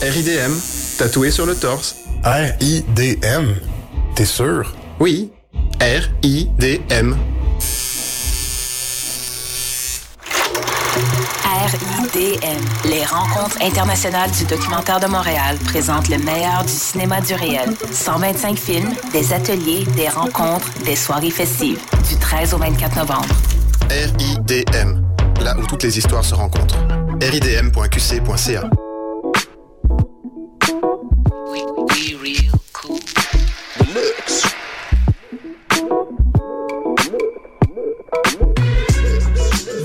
RIDM, tatoué sur le torse. R-I-D-M? T'es sûr? Oui, R-I-D-M. RIDM, les rencontres internationales du documentaire de Montréal, présentent le meilleur du cinéma du réel. 125 films, des ateliers, des rencontres, des soirées festives, du 13 au 24 novembre. RIDM, là où toutes les histoires se rencontrent. ridm.qc.ca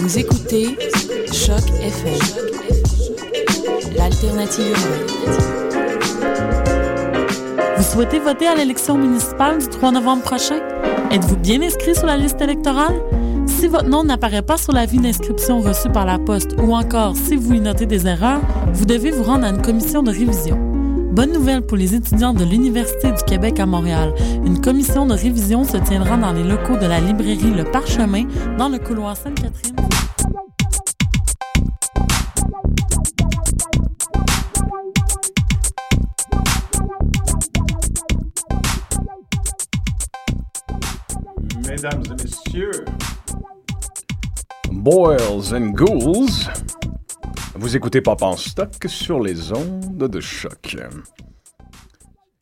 Vous écoutez Choc FM, l'alternative Vous souhaitez voter à l'élection municipale du 3 novembre prochain? Êtes-vous bien inscrit sur la liste électorale? Si votre nom n'apparaît pas sur la vue d'inscription reçue par la poste ou encore si vous y notez des erreurs, vous devez vous rendre à une commission de révision. Bonne nouvelle pour les étudiants de l'Université du Québec à Montréal. Une commission de révision se tiendra dans les locaux de la librairie Le Parchemin, dans le couloir Sainte-Catherine. Mesdames et messieurs, Boils and Ghouls, vous écoutez Papa en stock sur les ondes de choc.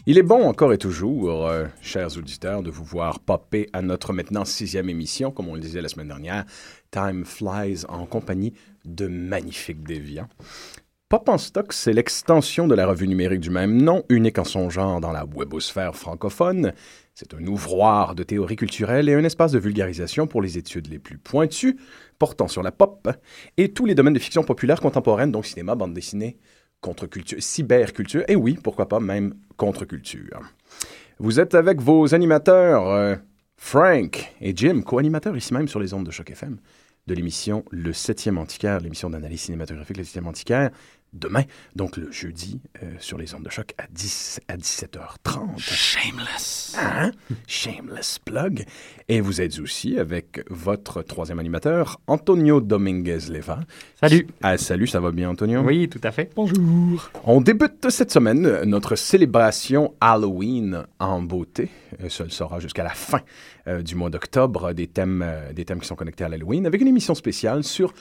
Il est bon encore et toujours, euh, chers auditeurs, de vous voir popper à notre maintenant sixième émission, comme on le disait la semaine dernière, Time Flies, en compagnie de magnifiques déviants. Pop en stock, c'est l'extension de la revue numérique du même nom, unique en son genre dans la webosphère francophone. C'est un ouvroir de théorie culturelle et un espace de vulgarisation pour les études les plus pointues, portant sur la pop et tous les domaines de fiction populaire contemporaine, donc cinéma, bande dessinée, contre-culture, cyberculture, et oui, pourquoi pas même contre-culture. Vous êtes avec vos animateurs, euh, Frank et Jim, co-animateurs ici même sur les ondes de Choc FM, de l'émission Le 7e Antiquaire, l'émission d'analyse cinématographique Le 7e Antiquaire, demain, donc le jeudi, euh, sur les ondes de choc à, 10, à 17h30. Shameless. Hein? Shameless plug. Et vous êtes aussi avec votre troisième animateur, Antonio Dominguez-Leva. Salut. Ah, salut, ça va bien, Antonio? Oui, tout à fait. Bonjour. On débute cette semaine notre célébration Halloween en beauté. Euh, ça le sera jusqu'à la fin euh, du mois d'octobre, des thèmes, euh, des thèmes qui sont connectés à l'Halloween, avec une émission spéciale sur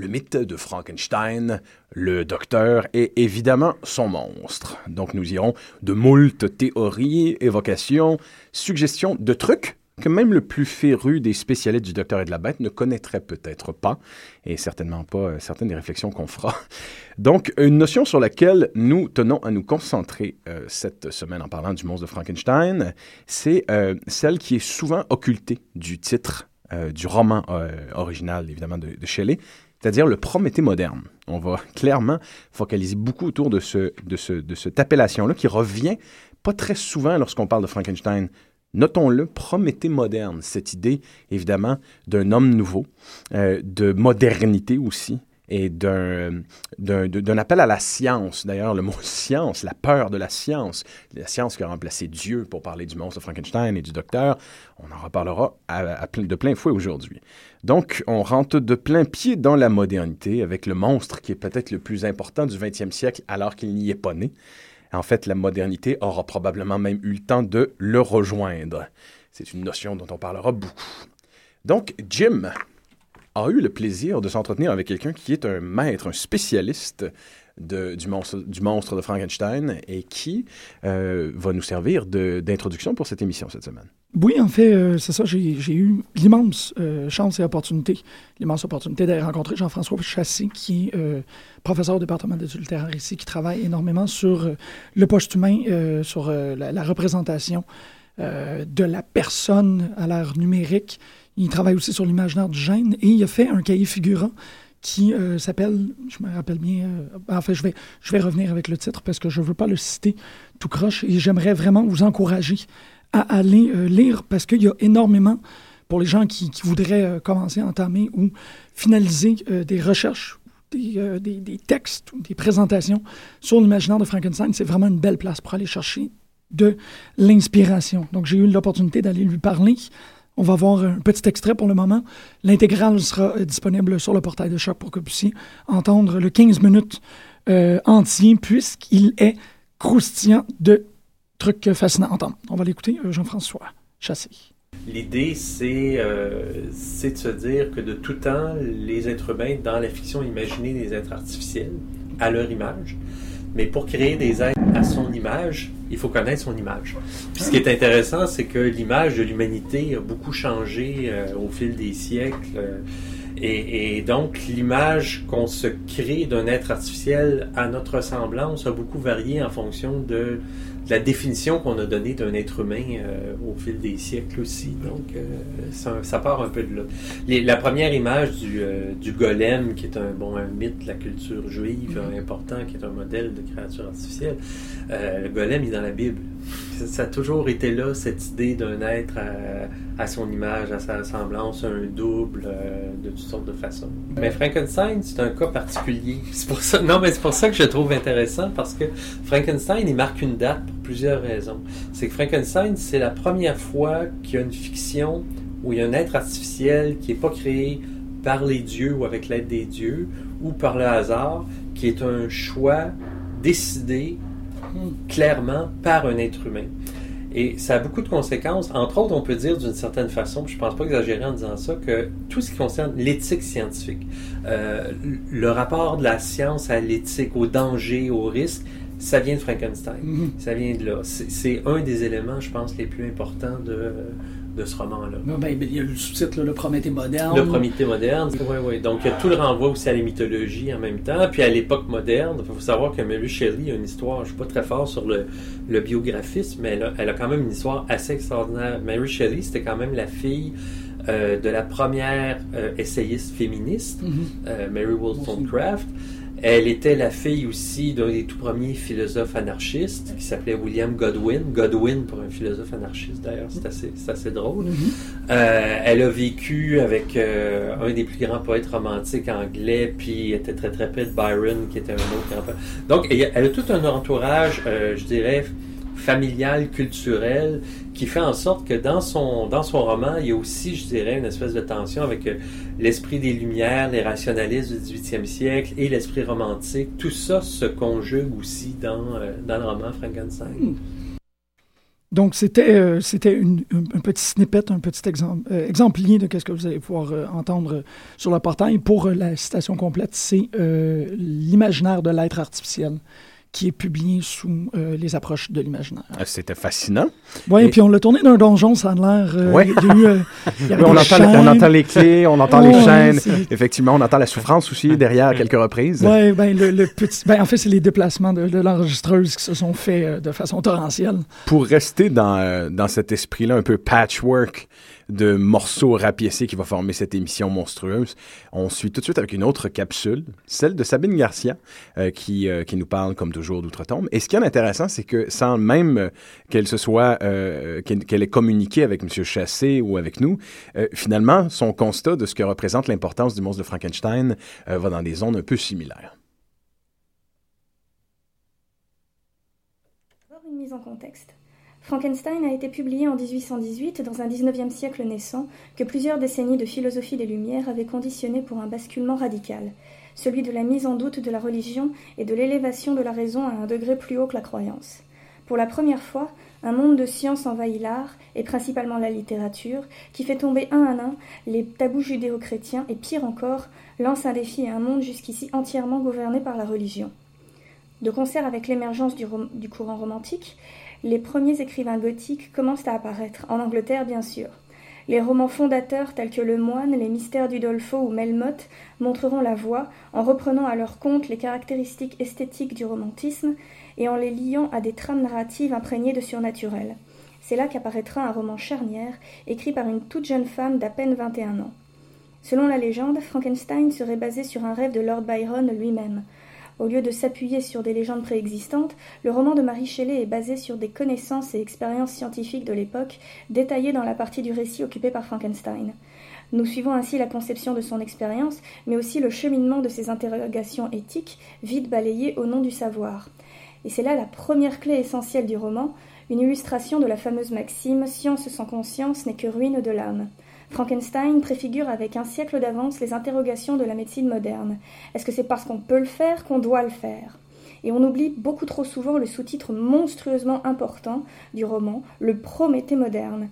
le mythe de Frankenstein, le docteur et évidemment son monstre. Donc nous irons de moult théories, évocations, suggestions de trucs que même le plus féru des spécialistes du docteur et de la bête ne connaîtrait peut-être pas, et certainement pas euh, certaines des réflexions qu'on fera. Donc, une notion sur laquelle nous tenons à nous concentrer euh, cette semaine en parlant du monstre de Frankenstein, c'est euh, celle qui est souvent occultée du titre du roman original, évidemment, de, de Shelley, c'est-à-dire le Prométhée moderne. On va clairement focaliser beaucoup autour de, ce, de, ce, de cette appellation-là qui revient pas très souvent lorsqu'on parle de Frankenstein. Notons-le, Prométhée moderne, cette idée évidemment d'un homme nouveau, euh, de modernité aussi, et d'un, appel à la science. D'ailleurs, le mot science, la peur de la science, la science qui a remplacé Dieu pour parler du monstre Frankenstein et du docteur, on en reparlera de plein fouet aujourd'hui. Donc, on rentre de plein pied dans la modernité avec le monstre qui est peut-être le plus important du 20e siècle alors qu'il n'y est pas né. En fait, la modernité aura probablement même eu le temps de le rejoindre. C'est une notion dont on parlera beaucoup. Donc, Jim a eu le plaisir de s'entretenir avec quelqu'un qui est un maître, un spécialiste du, monstre, de Frankenstein et qui euh, va nous servir d'introduction pour cette émission cette semaine. Oui, en fait, euh, c'est ça. J'ai eu l'immense euh, chance et opportunité, opportunité d'aller rencontrer Jean-François Chassé, qui est professeur au département d'études littéraires ici, qui travaille énormément sur le poste humain, sur la, la, représentation de la personne à l'ère numérique. Il travaille aussi sur l'imaginaire du gène et il a fait un cahier figurant qui euh, s'appelle, je me rappelle bien, euh, je vais, je vais revenir avec le titre parce que je ne veux pas le citer tout croche et j'aimerais vraiment vous encourager à aller euh, lire parce qu'il y a énormément, pour les gens qui, voudraient commencer à entamer ou finaliser des recherches, des, des, des, textes ou des présentations sur l'imaginaire de Frankenstein, c'est vraiment une belle place pour aller chercher de l'inspiration. Donc, j'ai eu l'opportunité d'aller lui parler. On va voir un petit extrait pour le moment. L'intégrale sera euh, disponible sur le portail de choc pour que vous puissiez entendre le 15 minutes euh, entier, puisqu'il est croustillant de trucs fascinants à entendre. On va l'écouter, euh, Jean-François Chassé. L'idée, c'est de se dire que de tout temps, les êtres humains, dans la fiction, imaginaient des êtres artificiels à leur image. Mais pour créer des êtres à son image, il faut connaître son image. Puis ce qui est intéressant, c'est que l'image de l'humanité a beaucoup changé euh, au fil des siècles. Et, et, donc, l'image qu'on se crée d'un être artificiel à notre ressemblance a beaucoup varié en fonction de la définition qu'on a donnée d'un être humain euh, au fil des siècles aussi. Donc, euh, ça, part un peu de là. la première image du, euh, du, golem, qui est un, bon, un mythe de la culture juive mm-hmm. important, qui est un modèle de créature artificielle, le golem est dans la Bible. Ça, a toujours été là, cette idée d'un être à, son image, à sa ressemblance, un double, de toutes sortes de façons. Mais Frankenstein, c'est un cas particulier. C'est pour ça, non, mais c'est pour ça que je trouve intéressant, parce que Frankenstein, il marque une date plusieurs raisons. C'est que Frankenstein, c'est la première fois qu'il y a une fiction où il y a un être artificiel qui n'est pas créé par les dieux ou avec l'aide des dieux ou par le hasard, qui est un choix décidé clairement par un être humain. Et ça a beaucoup de conséquences. Entre autres, on peut dire d'une certaine façon, je ne pense pas exagérer en disant ça, que tout ce qui concerne l'éthique scientifique, euh, le rapport de la science à l'éthique, au danger, au risque, ça vient de Frankenstein. Mhm. Ça vient de là. C'est un des éléments, je pense, les plus importants de, de ce roman-là. Ben, il y a le sous-titre, le Prométhée moderne. Le Prométhée moderne, oui, oui. Donc, tout le renvoi aussi à la mythologie en même temps, puis à l'époque moderne. Il faut savoir que Mary Shelley a une histoire, je ne suis pas très fort sur le, le biographisme, mais elle a, quand même une histoire assez extraordinaire. Mary Shelley, c'était quand même la fille euh, de la première euh, essayiste féministe, mhm. euh, Mary Wollstonecraft. Elle était la fille aussi d'un des tout premiers philosophes anarchistes qui s'appelait William Godwin. Godwin pour un philosophe anarchiste d'ailleurs, c'est assez, assez, drôle. Mm-hmm. euh, elle a vécu avec euh, un des plus grands poètes romantiques anglais, puis était très très près de Byron qui était un autre grand poète. Donc elle a tout un entourage, euh, je dirais, familial, culturel, qui fait en sorte que dans son, dans son roman, il y a aussi, je dirais, une espèce de tension avec euh, l'esprit des Lumières, les rationalistes du 18e siècle et l'esprit romantique. Tout ça se conjugue aussi dans, euh, dans le roman Frankenstein. Hmm. Donc, c'était euh, c'était un petit snippet, un petit exemple, exemplier de ce que vous allez pouvoir entendre sur le portail. Pour la citation complète, c'est l'imaginaire de l'être artificiel qui est publié sous euh, les approches de l'imaginaire. Ah, c'était fascinant. Oui, et puis on l'a tourné d'un donjon, ça a l'air... Euh, oui, euh, on, entend, on, entend, les clés, on entend les chaînes. Effectivement, on entend la souffrance aussi derrière à quelques reprises. Oui, ben, le, petit, ben, en fait, c'est les déplacements de, l'enregistreuse qui se sont faits de façon torrentielle. Pour rester dans, dans cet esprit-là un peu patchwork de morceaux rapiécés qui va former cette émission monstrueuse. On suit tout de suite avec une autre capsule, celle de Sabine Garcia, euh, qui, euh, qui nous parle comme toujours d'outre-tombe. Et ce qui est intéressant, c'est que sans même qu'elle se soit, euh, qu'elle ait communiqué avec M. Chassé ou avec nous, euh, finalement, son constat de ce que représente l'importance du monstre de Frankenstein euh, va dans des zones un peu similaires. Une mise en contexte. Frankenstein a été publié en 1818 dans un 19e siècle naissant que plusieurs décennies de philosophie des Lumières avaient conditionné pour un basculement radical, celui de la mise en doute de la religion et de l'élévation de la raison à un degré plus haut que la croyance. Pour la première fois, un monde de science envahit l'art, et principalement la littérature, qui fait tomber un à un les tabous judéo-chrétiens et pire encore, lance un défi à un monde jusqu'ici entièrement gouverné par la religion. De concert avec l'émergence du, courant romantique, les premiers écrivains gothiques commencent à apparaître, en Angleterre bien sûr. Les romans fondateurs tels que Le Moine, Les Mystères d'Udolpho ou Melmoth montreront la voie en reprenant à leur compte les caractéristiques esthétiques du romantisme et en les liant à des trames narratives imprégnées de surnaturel. C'est là qu'apparaîtra un roman charnière écrit par une toute jeune femme d'à peine 21 ans. Selon la légende, Frankenstein serait basé sur un rêve de Lord Byron lui-même. Au lieu de s'appuyer sur des légendes préexistantes, le roman de Marie Shelley est basé sur des connaissances et expériences scientifiques de l'époque, détaillées dans la partie du récit occupée par Frankenstein. Nous suivons ainsi la conception de son expérience, mais aussi le cheminement de ses interrogations éthiques, vite balayées au nom du savoir. Et c'est là la première clé essentielle du roman, une illustration de la fameuse maxime Science sans conscience n'est que ruine de l'âme. Frankenstein préfigure avec un siècle d'avance les interrogations de la médecine moderne. Est-ce que c'est parce qu'on peut le faire qu'on doit le faire? Et on oublie beaucoup trop souvent le sous-titre monstrueusement important du roman, le Prométhée moderne.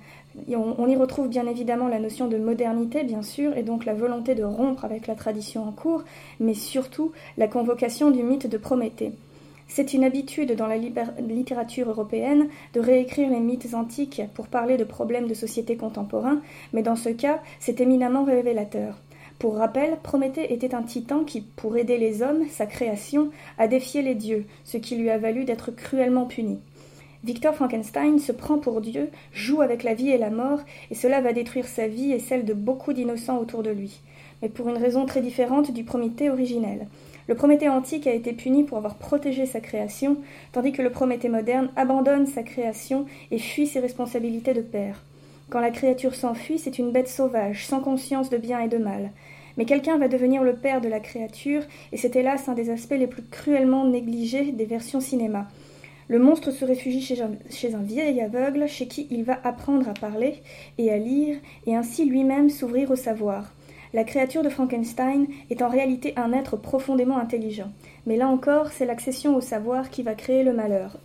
On y retrouve bien évidemment la notion de modernité, bien sûr, et donc la volonté de rompre avec la tradition en cours, mais surtout la convocation du mythe de Prométhée. C'est une habitude dans la littérature européenne de réécrire les mythes antiques pour parler de problèmes de société contemporains, mais dans ce cas, c'est éminemment révélateur. Pour rappel, Prométhée était un titan qui, pour aider les hommes, sa création, a défié les dieux, ce qui lui a valu d'être cruellement puni. Victor Frankenstein se prend pour Dieu, joue avec la vie et la mort, et cela va détruire sa vie et celle de beaucoup d'innocents autour de lui. Mais pour une raison très différente du Prométhée originel. Le Prométhée antique a été puni pour avoir protégé sa création, tandis que le Prométhée moderne abandonne sa création et fuit ses responsabilités de père. Quand la créature s'enfuit, c'est une bête sauvage, sans conscience de bien et de mal. Mais quelqu'un va devenir le père de la créature, et c'est hélas un des aspects les plus cruellement négligés des versions cinéma. Le monstre se réfugie chez un, vieil aveugle, chez qui il va apprendre à parler et à lire, et ainsi lui-même s'ouvrir au savoir. La créature de Frankenstein est en réalité un être profondément intelligent. Mais là encore, c'est l'accession au savoir qui va créer le malheur.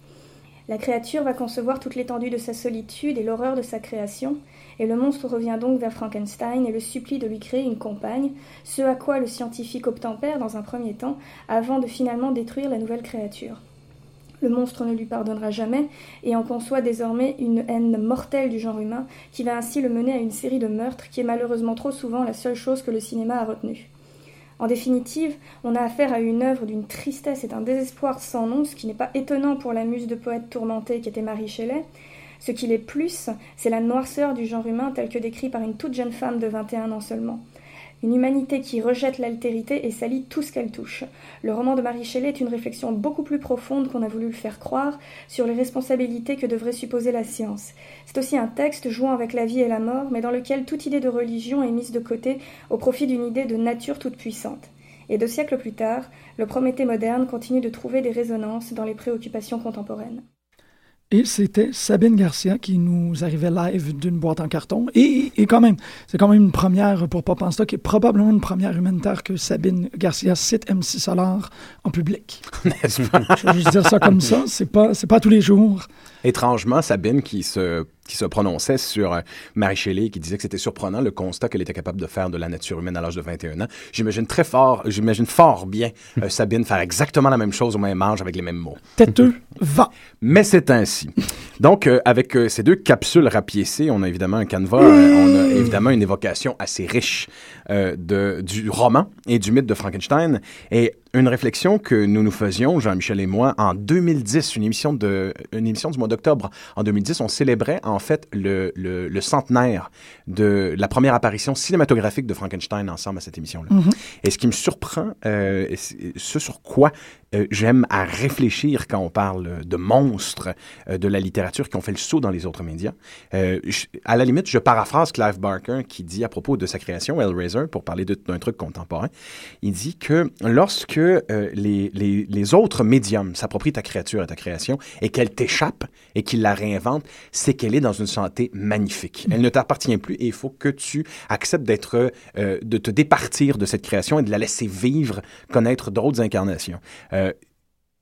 La créature va concevoir toute l'étendue de sa solitude et l'horreur de sa création, et le monstre revient donc vers Frankenstein et le supplie de lui créer une compagne, ce à quoi le scientifique obtempère dans un premier temps, avant de finalement détruire la nouvelle créature. Le monstre ne lui pardonnera jamais et en conçoit désormais une haine mortelle du genre humain qui va ainsi le mener à une série de meurtres qui est malheureusement trop souvent la seule chose que le cinéma a retenue. En définitive, on a affaire à une œuvre d'une tristesse et d'un désespoir sans nom, ce qui n'est pas étonnant pour la muse de poète tourmentée qui était Marie Shelley. Ce qui l'est plus, c'est la noirceur du genre humain tel que décrit par une toute jeune femme de 21 ans seulement. Une humanité qui rejette l'altérité et salit tout ce qu'elle touche. Le roman de Marie Shelley est une réflexion beaucoup plus profonde qu'on a voulu le faire croire sur les responsabilités que devrait supposer la science. C'est aussi un texte jouant avec la vie et la mort, mais dans lequel toute idée de religion est mise de côté au profit d'une idée de nature toute puissante. Et deux siècles plus tard, le Prométhée moderne continue de trouver des résonances dans les préoccupations contemporaines. Et c'était Sabine Garcia qui nous arrivait live d'une boîte en carton. Et, et quand même, c'est quand même une première pour Pop en Stock et probablement une première humanitaire que Sabine Garcia cite MC Solar en public. N'est-ce pas? Je vais juste dire ça comme ça. C'est pas, c'est pas tous les jours. Étrangement, Sabine qui se, qui se prononçait sur euh, Marie Shelley, qui disait que c'était surprenant le constat qu'elle était capable de faire de la nature humaine à l'âge de 21 ans. J'imagine très fort, j'imagine fort bien euh, Sabine faire exactement la même chose au même âge avec les mêmes mots. Têteux, va. Mais c'est ainsi. Donc, euh, avec euh, ces deux capsules rapiécées, on a évidemment un canevas, on a évidemment une évocation assez riche de, du roman et du mythe de Frankenstein. Et une réflexion que nous nous faisions, Jean-Michel et moi, en 2010, une émission, de, une émission du mois d'octobre. En 2010, on célébrait en fait le, le, le centenaire de la première apparition cinématographique de Frankenstein ensemble à cette émission-là. Mhm. Et ce qui me surprend, euh, ce sur quoi euh, j'aime à réfléchir quand on parle de monstres euh, de la littérature qui ont fait le saut dans les autres médias, euh, à la limite, je paraphrase Clive Barker qui dit à propos de sa création, Hellraiser, pour parler d'un truc contemporain, il dit que lorsque euh, les, autres médiums s'approprient ta créature et ta création et qu'elle t'échappe et qu'ils la réinventent, c'est qu'elle est dans une santé magnifique. Elle ne t'appartient plus et il faut que tu acceptes d'être, euh, de te départir de cette création et de la laisser vivre, connaître d'autres incarnations. Euh,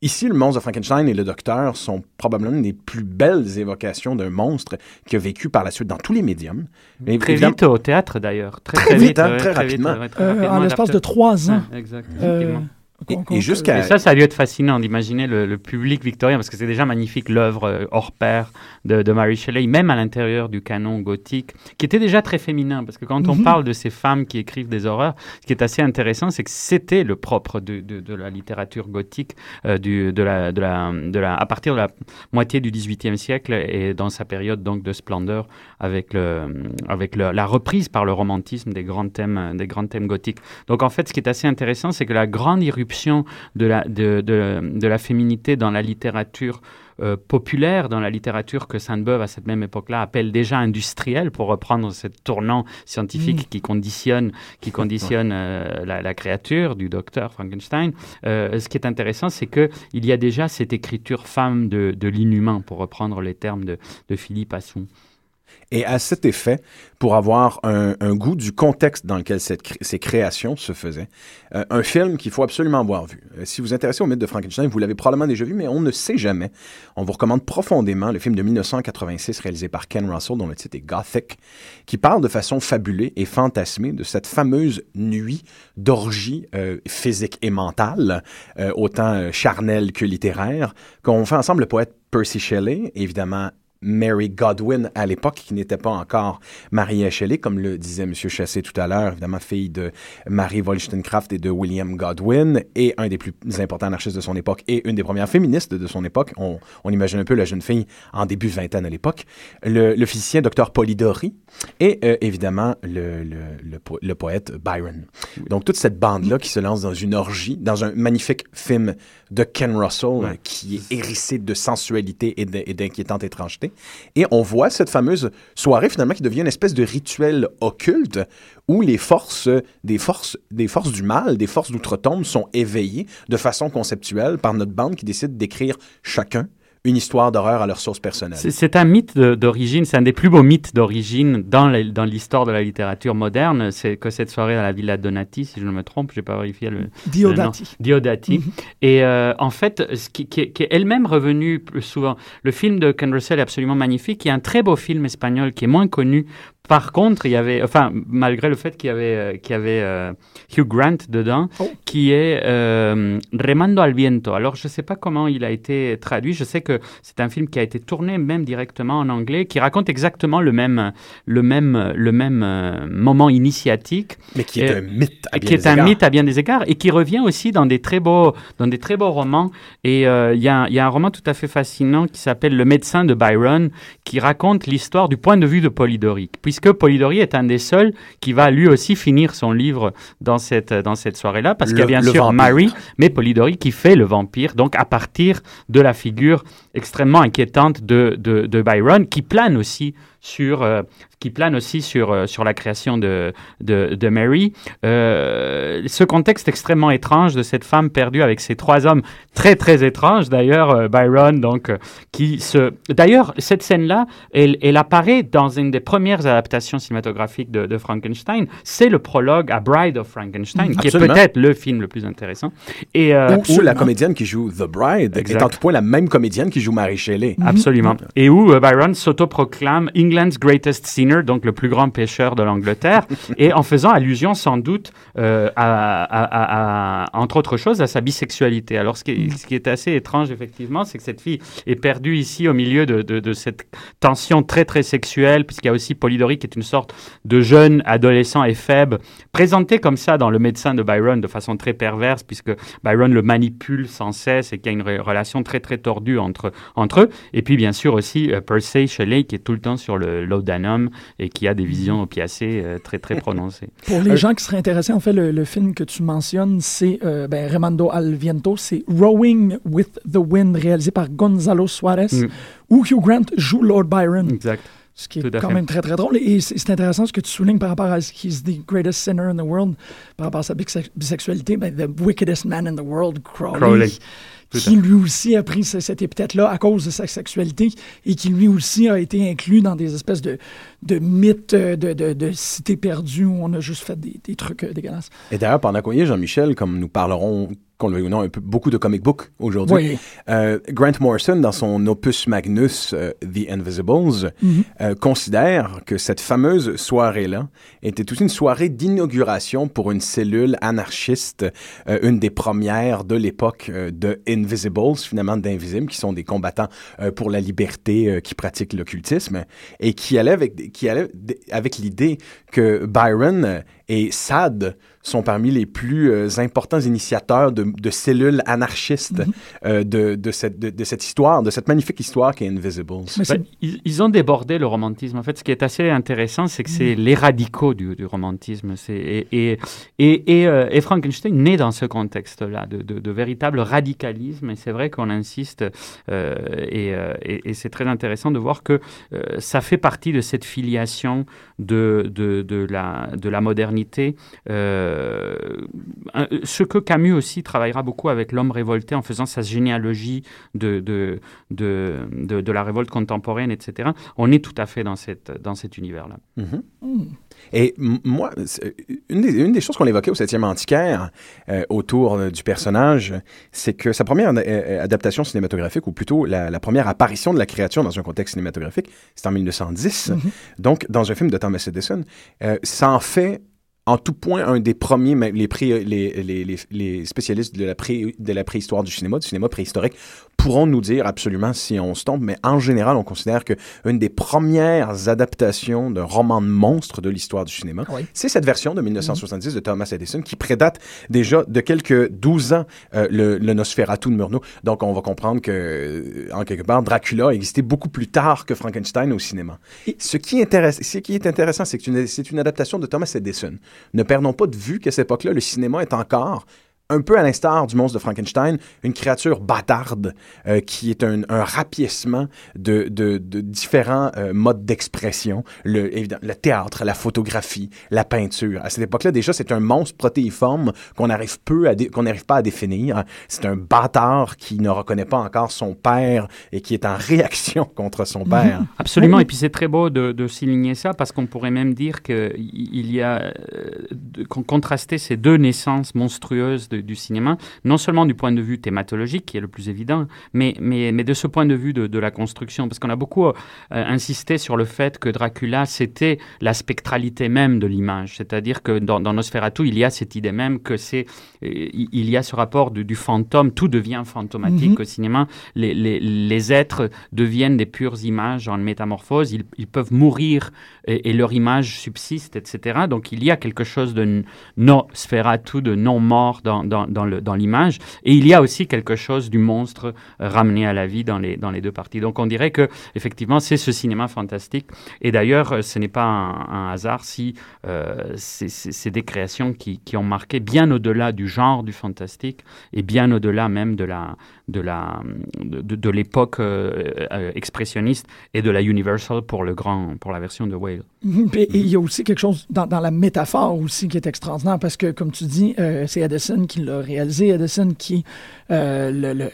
Ici, le monstre de Frankenstein et le docteur sont probablement des plus belles évocations d'un monstre qui a vécu par la suite dans tous les médiums. Mais Très évidemment- vite au théâtre d'ailleurs. Très, Très très vite, hein, très vite, rapidement. ouais, très Euh, rapidement en l'espace de trois ans. Ouais, exact, Euh, effectivement. Et- jusqu'à- Et ça, ça a dû être fascinant d'imaginer le, le public victorien, parce que c'est déjà magnifique l'œuvre euh, hors pair de, de Mary Shelley, même à l'intérieur du canon gothique, qui était déjà très féminin, parce que quand on Mhm. parle de ces femmes qui écrivent des horreurs, ce qui est assez intéressant, c'est que c'était le propre de, de- de la littérature gothique, euh, du, de la, de la, de la, à partir de la moitié du XVIIIe siècle et dans sa période donc de splendeur, avec, le, avec le- la reprise par le romantisme des grands thèmes, des grands thèmes gothiques. Donc en fait, ce qui est assez intéressant, c'est que la grande irruption de la, de, de, de la féminité dans la littérature euh, populaire, dans la littérature que Sainte-Beuve à cette même époque-là appelle déjà industrielle, pour reprendre ce tournant scientifique Mm. qui conditionne, qui conditionne euh, la, la créature du docteur Frankenstein. Euh, ce qui est intéressant, c'est que il y a déjà cette écriture femme de, de l'inhumain, pour reprendre les termes de, de Philippe Asson. Et à cet effet, pour avoir un, goût du contexte dans lequel ces créations se faisaient, euh, un film qu'il faut absolument avoir vu. Euh, si vous intéressez au mythe de Frankenstein, vous l'avez probablement déjà vu, mais on ne sait jamais. On vous recommande profondément le film de 1986 réalisé par Ken Russell, dont le titre est Gothic, qui parle de façon fabulée et fantasmée de cette fameuse nuit d'orgie euh, physique et mentale, autant charnelle que littéraire, qu'ont fait ensemble le poète Percy Shelley, évidemment Mary Godwin à l'époque, qui n'était pas encore mariée à Shelley, comme le disait M. Chassé tout à l'heure, évidemment fille de Marie Wollstonecraft et de William Godwin, et un des plus importants anarchistes de son époque, et une des premières féministes de son époque. On, on imagine un peu la jeune fille en début vingtaine à l'époque. Le, le physicien Dr. Polidori, et euh, évidemment le, le, le, po- le poète Byron. Donc toute cette bande-là qui se lance dans une orgie, dans un magnifique film de Ken Russell, qui est hérissé de sensualité et d'inquiétante étrangeté. Et on voit cette fameuse soirée finalement qui devient une espèce de rituel occulte où les forces, des forces, des forces du mal, des forces d'outre-tombe sont éveillées de façon conceptuelle par notre bande qui décide d'écrire chacun une histoire d'horreur à leur source personnelle. C'est- un mythe de- d'origine, c'est un des plus beaux mythes d'origine dans l'histoire de la littérature moderne. C'est que cette soirée à la Villa Donati, si je ne me trompe, je n'ai pas vérifié le, Diodati. le nom. Diodati. Mhm. Et euh, en fait, ce qui, qui est, qui est elle-même revenue plus souvent. Le film de Ken Russell est absolument magnifique. Il y a un très beau film espagnol qui est moins connu. Par contre, il y avait, enfin, malgré le fait qu'il y avait, euh, qu'il y avait euh, Hugh Grant dedans, qui est euh, Remando al viento. Alors, je ne sais pas comment il a été traduit. Je sais que c'est un film qui a été tourné même directement en anglais, qui raconte exactement le même, le même, le même euh, moment initiatique. Mais qui est un mythe à bien qui est des un égards. mythe à bien des égards et qui revient aussi dans des très beaux, dans des très beaux romans. Et il y, y a un roman tout à fait fascinant qui s'appelle Le médecin de Byron, qui raconte l'histoire du point de vue de Polidori, puisque Polidori est un des seuls qui va lui aussi finir son livre dans cette, dans cette soirée-là, parce qu'il y a bien sûr vampire. Mary, mais Polidori qui fait le vampire, donc à partir de la figure extrêmement inquiétante de, de, de Byron, qui plane aussi sur, euh, qui plane aussi sur, euh, sur la création de, de, de Mary. Euh, ce contexte extrêmement étrange de cette femme perdue avec ces trois hommes très très étranges d'ailleurs, Byron, donc qui se. D'ailleurs, cette scène-là, elle, elle apparaît dans une des premières adaptations cinématographiques de, de Frankenstein. C'est le prologue à Bride of Frankenstein, qui est peut-être le film le plus intéressant. Et euh, Ou, ou la comédienne qui joue The Bride Exact. est en tout point la même comédienne qui joue Mary Shelley. Absolument. Et où euh, Byron s'autoproclame England's Greatest Sinner, donc le plus grand pêcheur de l'Angleterre, et en faisant allusion sans doute, euh, à, à, à, entre autres choses, à sa bisexualité. Alors ce qui, est, ce qui est assez étrange, effectivement, c'est que cette fille est perdue ici au milieu de, de, de cette tension très très sexuelle, puisqu'il y a aussi Polidori qui est une sorte de jeune adolescent éphèbe, présenté comme ça dans Le médecin de Byron de façon très perverse, puisque Byron le manipule sans cesse et qu'il y a une relation très très tordue entre, entre eux. Et puis bien sûr aussi euh, Percy Shelley qui est tout le temps sur le laudanum et qui a des visions opiacées euh, très très prononcées. Pour les gens qui seraient intéressés, en fait, le, le film que tu mentionnes, c'est euh, ben, Remando Alviento, c'est Rowing with the Wind, réalisé par Gonzalo Suarez, mm. où Hugh Grant joue Lord Byron. Exact. Ce qui est quand même très, très drôle. Et c'est intéressant ce que tu soulignes par rapport à He's the greatest sinner in the world, par rapport à sa bisexualité. Ben, the wickedest man in the world, Crowley. Crowley qui lui aussi a pris cette épithète-là à cause de sa sexualité et qui lui aussi a été inclus dans des espèces de, de mythes de, de, de cités perdues où on a juste fait des, des trucs euh, dégueulasses. Et d'ailleurs, pendant qu'on y est, Jean-Michel, comme nous parlerons qu'on le veuille ou non, un peu, beaucoup de comic book aujourd'hui. Oui. Euh, Grant Morrison, dans son opus magnus euh, The Invisibles, Mhm. euh, considère que cette fameuse soirée-là était aussi une soirée d'inauguration pour une cellule anarchiste, une des premières de l'époque de Invisibles, finalement d'Invisibles, qui sont des combattants pour la liberté qui pratiquent l'occultisme, et qui allait avec, qui allait avec l'idée que Byron et Sade sont parmi les plus euh, importants initiateurs de, de cellules anarchistes Mhm. euh, de, de, cette, de, de cette histoire, de cette magnifique histoire qu'est Invisibles. Ben, ils, ils ont débordé le romantisme. En fait, ce qui est assez intéressant, c'est que c'est les radicaux du, du romantisme. C'est- Et, et, et, et, euh, et Frankenstein naît dans ce contexte-là, de, de, de véritable radicalisme. Et c'est vrai qu'on insiste, euh, et, et, et c'est très intéressant de voir que euh, ça fait partie de cette filiation de, de, de, la, de la modernité. Euh, un- ce que Camus aussi travaillera beaucoup avec l'homme révolté en faisant sa généalogie de, de, de, de, de la révolte contemporaine, etc. On est tout à fait dans, cette, dans cet univers-là. Mhm. Mm. Et moi, une des, une des choses qu'on évoquait au 7e antiquaire euh, autour euh, du personnage, c'est que sa première euh, adaptation cinématographique, ou plutôt la, la première apparition de la créature dans un contexte cinématographique, c'est en 1910, Mhm. donc dans un film de Thomas Edison. Euh, ça en fait en tout point un des premiers, les, pré- les, les, les, les spécialistes de la, pré, de la préhistoire du cinéma, du cinéma préhistorique, pourront nous dire absolument si on se trompe, mais en général, on considère que une des premières adaptations d'un roman de monstre de l'histoire du cinéma, Oui. c'est cette version de 1970 de Thomas Edison qui prédate déjà de quelques 12 ans euh, le, le Nosferatu de Murnau. Donc, on va comprendre que, euh, en quelque part, Dracula a existé beaucoup plus tard que Frankenstein au cinéma. Ce qui, intéresse, ce qui est intéressant, c'est que c'est une, c'est une adaptation de Thomas Edison. Ne perdons pas de vue qu'à cette époque-là, le cinéma est encore un peu à l'instar du monstre de Frankenstein, une créature bâtarde euh, qui est un, un rapiècement de, de, de différents euh, modes d'expression. Le, théâtre, la photographie, la peinture. À cette époque-là, déjà, c'est un monstre protéiforme qu'on n'arrive qu'on n'arrive pas à définir. C'est un bâtard qui ne reconnaît pas encore son père et qui est en réaction contre son père. Absolument, et puis c'est très beau de, de souligner ça parce qu'on pourrait même dire qu'il y a euh, contrasté ces deux naissances monstrueuses de- du cinéma, non seulement du point de vue thématologique, qui est le plus évident, mais, mais, mais de ce point de vue de, de la construction, parce qu'on a beaucoup euh, insisté sur le fait que Dracula, c'était la spectralité même de l'image, c'est-à-dire que dans, dans Nosferatu, il y a cette idée même que c'est, euh, il y a ce rapport du, du fantôme, tout devient fantomatique Mhm. au cinéma, les, les, les êtres deviennent des pures images en métamorphose, ils, ils peuvent mourir et, et leur image subsiste, etc. Donc il y a quelque chose de n- non sphératu, de non mort dans, dans, l'image, et il y a aussi quelque chose du monstre euh, ramené à la vie dans les, deux parties. Donc on dirait que effectivement c'est ce cinéma fantastique, et d'ailleurs euh, ce n'est pas un, hasard si euh, c'est- des créations qui ont marqué bien au-delà du genre du fantastique et bien au-delà même de la de la de, de- de l'époque euh, euh, expressionniste et de la Universal pour le grand pour la version de Whale. Mhm. Et il y a aussi quelque chose dans, dans la métaphore aussi qui est extraordinaire parce que, comme tu dis, euh, c'est Edison qui l'a réalisé, Edison qui euh, le, le,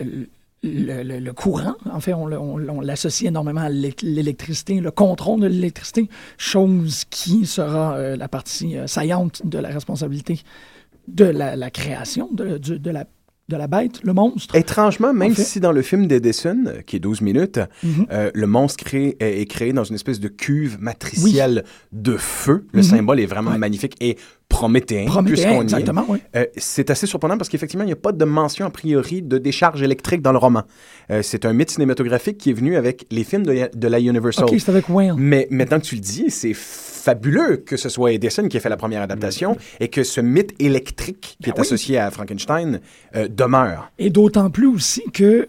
le, le- le courant, en fait, on, on, on l'associe énormément à l'é- l'électricité, le contrôle de l'électricité, chose qui sera euh, la partie euh, saillante de la responsabilité de la, la création, de, du- de la de la bête, le monstre. Étrangement, même En fait- si dans le film d'Edison, qui est 12 minutes, Mhm. euh, le monstre créé- est, est créé dans une espèce de cuve matricielle de feu, le Mhm. symbole est vraiment magnifique et prométhéen, Prométhéen, puisqu'on y est. exactement, oui. Euh, c'est assez surprenant parce qu'effectivement, il n'y a pas de mention a priori de décharge électrique dans le roman. Euh, c'est un mythe cinématographique qui est venu avec les films de, de la Universal. Ok, c'est avec Wayne. Mais maintenant que tu le dis, c'est fabuleux que ce soit Edison qui ait fait la première adaptation et que ce mythe électrique qui est Ben oui. associé à Frankenstein euh, demeure. Et d'autant plus aussi que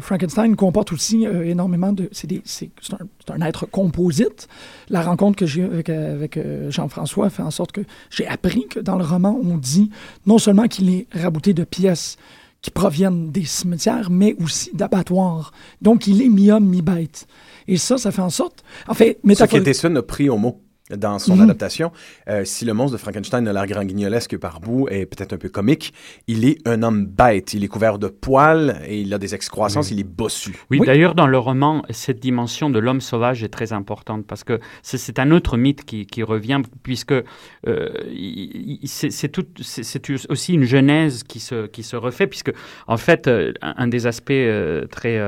Frankenstein comporte aussi énormément de... C'est des- c'est c'est un, un être composite. La rencontre que j'ai eue avec, avec Jean-François fait en sorte que j'ai appris que dans le roman, on dit non seulement qu'il est rabouté de pièces qui proviennent des cimetières, mais aussi d'abattoirs. Donc, il est mi-homme, mi-bête. Et ça, ça fait en sorte... En fait, Ce métaphoriquement... qu'Edison a pris au mot dans son Mhm. adaptation. Euh, si le monstre de Frankenstein a l'air grand guignolesque par bout et peut-être un peu comique, il est un homme bête. Il est couvert de poils et il a des excroissances, il est bossu. Oui, d'ailleurs, dans le roman, cette dimension de l'homme sauvage est très importante parce que c'est- un autre mythe qui, qui revient, puisque euh, c'est aussi une genèse qui se, qui se refait, puisque, en fait, euh, un, des aspects euh, très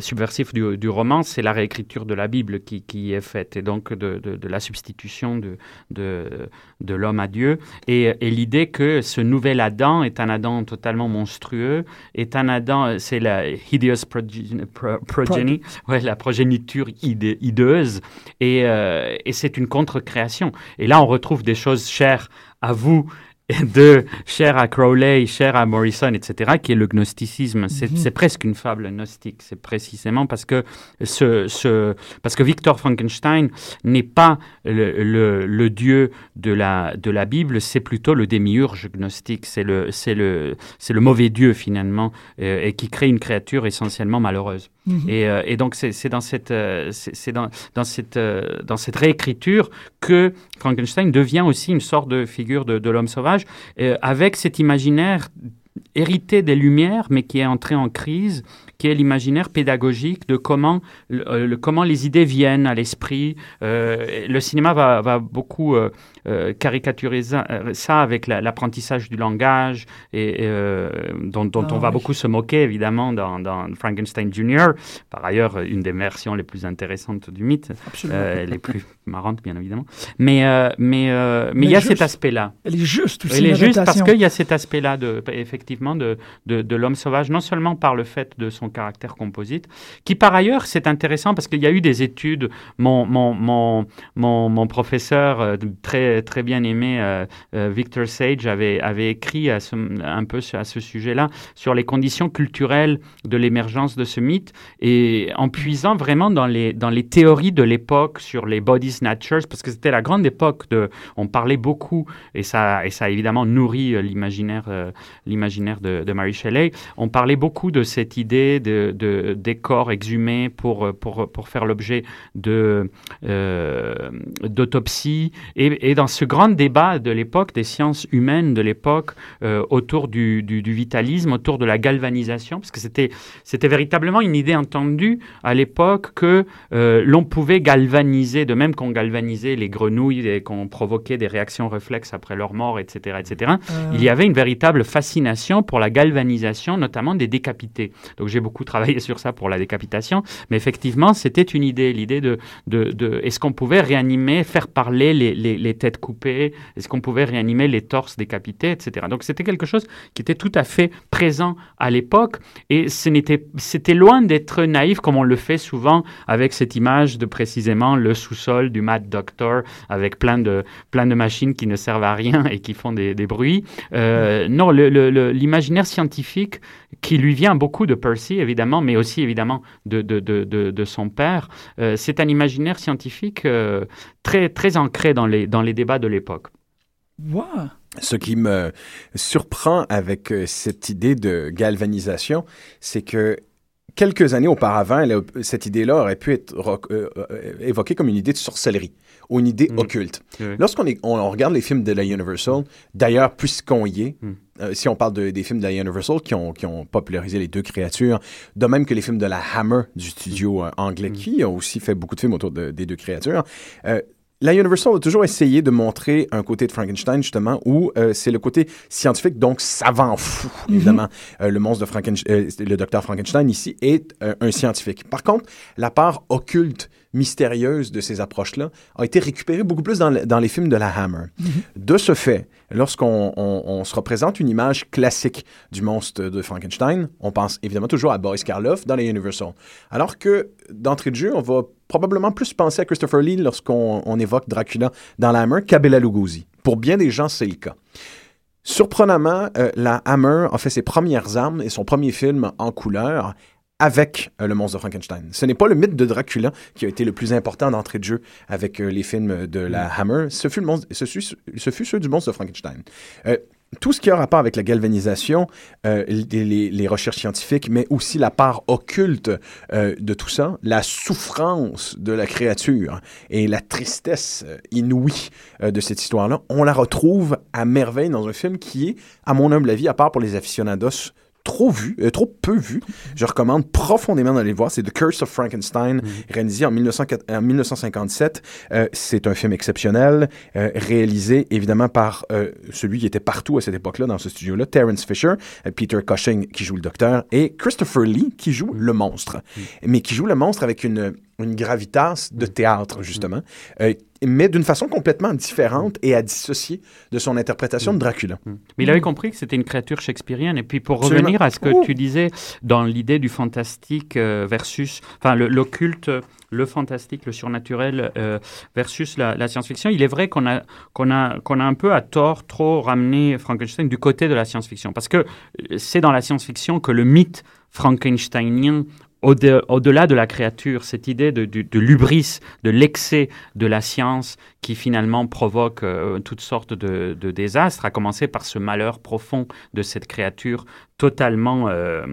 subversifs du, du roman, c'est la réécriture de la Bible qui, est faite, et donc de, de- de la substitution de, de, de l'homme à Dieu, et, et l'idée que ce nouvel Adam est un Adam totalement monstrueux, est un Adam, euh, c'est la hideous progeny, pro- progeny, ouais, la progéniture hide- hideuse, et, euh, et c'est une contre-création. Et là, on retrouve des choses chères à vous, de cher à Crowley, cher à Morrison, etc., qui est le gnosticisme. C'est Mhm. c'est presque une fable gnostique. C'est précisément parce que ce, ce, parce que Victor Frankenstein n'est pas le, le, le dieu de la, de la Bible, c'est plutôt le démiurge gnostique. C'est le, le, le mauvais dieu finalement, euh, et qui crée une créature essentiellement malheureuse. Mhm. Et, euh, et donc c'est dans cette, euh, c'est dans, dans cette, dans cette réécriture que Frankenstein devient aussi une sorte de figure de, de l'homme sauvage, euh, avec cet imaginaire hérité des Lumières, mais qui est entré en crise, qui est l'imaginaire pédagogique de comment, euh, les idées viennent à l'esprit. Euh, le cinéma va, va beaucoup caricaturer ça, euh, avec la- l'apprentissage du langage, et, euh, dont, dont Ah on va oui. beaucoup se moquer, évidemment, dans, dans Frankenstein Jr., par ailleurs, une des versions les plus intéressantes du mythe, euh, les plus marrantes, bien évidemment. Mais euh, mais euh, mais il y a juste. cet aspect-là. Elle est juste aussi, Elle est juste parce qu'il y a cet aspect-là, de, effectivement, de, de, de l'homme sauvage, non seulement par le fait de son caractère composite, qui par ailleurs, c'est intéressant parce qu'il y a eu des études. Mon, mon, mon, mon, mon professeur euh, très, bien aimé, euh, euh, Victor Sage, avait, écrit un peu à ce sujet-là sur les conditions culturelles de l'émergence de ce mythe et en puisant vraiment dans les, théories de l'époque sur les body snatchers, parce que c'était la grande époque de. On parlait beaucoup, et ça, a évidemment nourri euh, l'imaginaire de, de Mary Shelley. On parlait beaucoup de cette idée de, de, des corps exhumés pour, faire l'objet de, euh, d'autopsie. Et, et dans ce grand débat de l'époque, des sciences humaines de l'époque, euh, autour du, du, du vitalisme, autour de la galvanisation, parce que c'était, c'était véritablement une idée entendue à l'époque que euh, l'on pouvait galvaniser, de même qu'on galvanisait les grenouilles et qu'on provoquait des réactions réflexes après leur mort, etc., etc. Euh. Il y avait une véritable fascination pour la galvanisation, notamment des décapités. Donc j'ai beaucoup travaillé sur ça pour la décapitation, mais effectivement, c'était une idée, l'idée de, de, de est-ce qu'on pouvait réanimer, faire parler les, les, les têtes coupées, est-ce qu'on pouvait réanimer les torses décapités, etc. Donc c'était quelque chose qui était tout à fait présent à l'époque, et c'était loin d'être naïf comme on le fait souvent avec cette image de précisément le sous-sol du Mad Doctor avec plein de, plein de machines qui ne servent à rien et qui font des, bruits. Euh, non, l'imaginaire scientifique qui lui vient beaucoup de Percy, évidemment, mais aussi évidemment de, de, de, de, de son père, euh, c'est un imaginaire scientifique euh, très, très ancré dans les, dans les débats de l'époque. Wow. Ce qui me surprend avec euh, cette idée de galvanisation, c'est que quelques années auparavant, cette idée-là aurait pu être euh, euh, évoquée comme une idée de sorcellerie ou une idée occulte. Oui. Lorsqu'on est- on, on regarde les films de la Universal, d'ailleurs, puisqu'on y est, euh, si on parle de- des films de la Universal qui ont, qui ont popularisé les deux créatures, de même que les films de la Hammer du studio euh, anglais, qui ont aussi fait beaucoup de films autour de- des deux créatures, euh, la Universal a toujours essayé de montrer un côté de Frankenstein, justement, où euh, c'est le côté scientifique, donc savant fou, Mhm. évidemment. Euh, le monstre de Frankenstein, le docteur Frankenstein ici est euh, un scientifique. Par contre, la part occulte, mystérieuse de ces approches-là a été récupérée beaucoup plus dans, le- dans les films de la Hammer. De ce fait, lorsqu'on on- on se représente une image classique du monstre de Frankenstein, on pense évidemment toujours à Boris Karloff dans les Universal. Alors que d'entrée de jeu, on va probablement plus penser à Christopher Lee lorsqu'on on évoque Dracula dans la Hammer qu'à Bela Lugosi. Pour bien des gens, c'est le cas. Surprenamment, euh, la Hammer a fait ses premières armes et son premier film en couleur avec euh, le monstre de Frankenstein. Ce n'est pas le mythe de Dracula qui a été le plus important d'entrée de jeu avec euh, les films de la Hammer. Ce fut, le monstre, ce, fut, ce fut ceux du monstre de Frankenstein. Euh, tout ce qui a rapport avec la galvanisation, euh, les, recherches scientifiques, mais aussi la part occulte euh, de tout ça, la souffrance de la créature et la tristesse inouïe euh, de cette histoire-là, on la retrouve à merveille dans un film qui est, à mon humble avis, à part pour les aficionados, trop vu, euh, trop peu vu. Je recommande profondément d'aller le voir. C'est The Curse of Frankenstein, réalisé en, 1900 en 1957. Euh, c'est un film exceptionnel, euh, réalisé évidemment par euh, celui qui était partout à cette époque-là dans ce studio-là, Terence Fisher, euh, Peter Cushing qui joue le docteur et Christopher Lee qui joue le monstre. Mais qui joue le monstre avec une, une gravitas de théâtre, justement, euh, mais d'une façon complètement différente et à dissocier de son interprétation de Dracula. Mais il avait compris que c'était une créature shakespearienne. Et puis pour Absolument. revenir à ce que Ouh. tu disais dans l'idée du fantastique euh, versus, enfin l'occulte, le fantastique, le surnaturel euh, versus la, la science-fiction, il est vrai qu'on a, qu'on a, qu'on a un peu à tort trop ramené Frankenstein du côté de la science-fiction. Parce que c'est dans la science-fiction que le mythe frankensteinien au-delà de la créature, cette idée de, de, de l'ubris, de l'excès de la science qui finalement provoque euh, toutes sortes de, de désastres, a commencé par ce malheur profond de cette créature totalement, euh,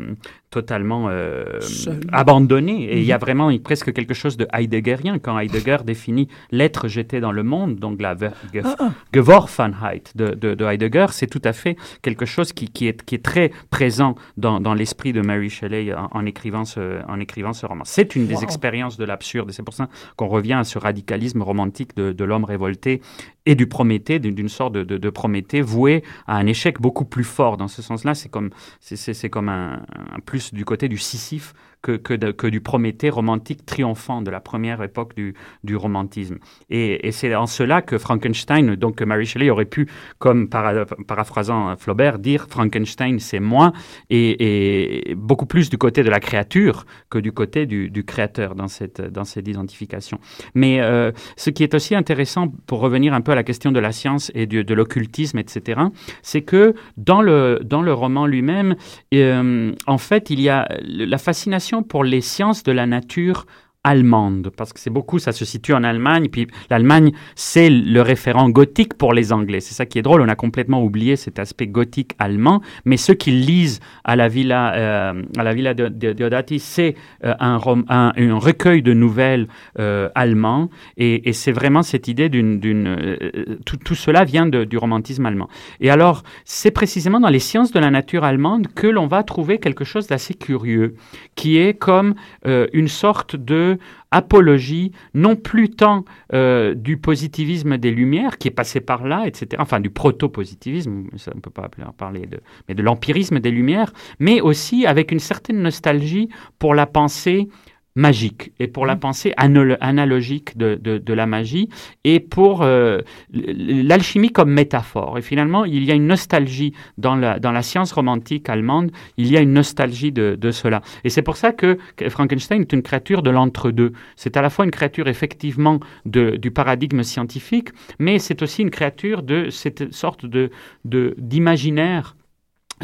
totalement euh, Seule. abandonnée. Et il y a Mhm. vraiment presque quelque chose de heideggerien quand Heidegger définit l'être jeté dans le monde, donc la Ge- Ah, ah. Geworfenheit de, de, de Heidegger, c'est tout à fait quelque chose qui, qui, est, qui est très présent dans, dans l'esprit de Mary Shelley en, en écrivant ce, en écrivant ce roman. C'est une des expériences de l'absurde, et c'est pour ça qu'on revient à ce radicalisme romantique de, de l'homme révolté et du Prométhée, d'une sorte de, Prométhée voué à un échec beaucoup plus fort. Dans ce sens-là, c'est comme, c'est comme un, un plus du côté du Sisyphe que, que, de- du Prométhée romantique triomphant de la première époque du, du romantisme. Et, c'est en cela que Frankenstein, donc que Mary Shelley aurait pu, comme para- paraphrasant Flaubert, dire Frankenstein c'est moi, et, beaucoup plus du côté de la créature que du côté du, créateur dans cette, dans cette identification. Mais euh, ce qui est aussi intéressant, pour revenir un peu à la question de la science et du- de l'occultisme, etc., c'est que dans le, dans le roman lui-même, euh, en fait, il y a la fascination pour les sciences de la nature allemande, parce que c'est beaucoup, ça se situe en Allemagne, puis l'Allemagne, c'est le référent gothique pour les Anglais. C'est ça qui est drôle, on a complètement oublié cet aspect gothique allemand, mais ceux qui lisent à la Villa, euh, à la Villa de, Diodati, c'est euh, un, un, recueil de nouvelles euh, allemands, et, c'est vraiment cette idée d'une... euh, tout, tout cela vient du romantisme allemand. Et alors, c'est précisément dans les sciences de la nature allemande que l'on va trouver quelque chose d'assez curieux, qui est comme une sorte de apologie, non plus tant euh, du positivisme des Lumières, qui est passé par là, etc., enfin du proto-positivisme, ça, ne peut pas parler, de, mais de l'empirisme des Lumières, mais aussi avec une certaine nostalgie pour la pensée magique et pour la pensée analo- analogique de, de, de la magie et pour euh, l'alchimie comme métaphore. Et finalement, il y a une nostalgie dans la, dans la science romantique allemande, il y a une nostalgie de, de cela. Et c'est pour ça que Frankenstein est une créature de l'entre-deux. C'est à la fois une créature effectivement de, du paradigme scientifique, mais c'est aussi une créature de cette sorte de de- d'imaginaire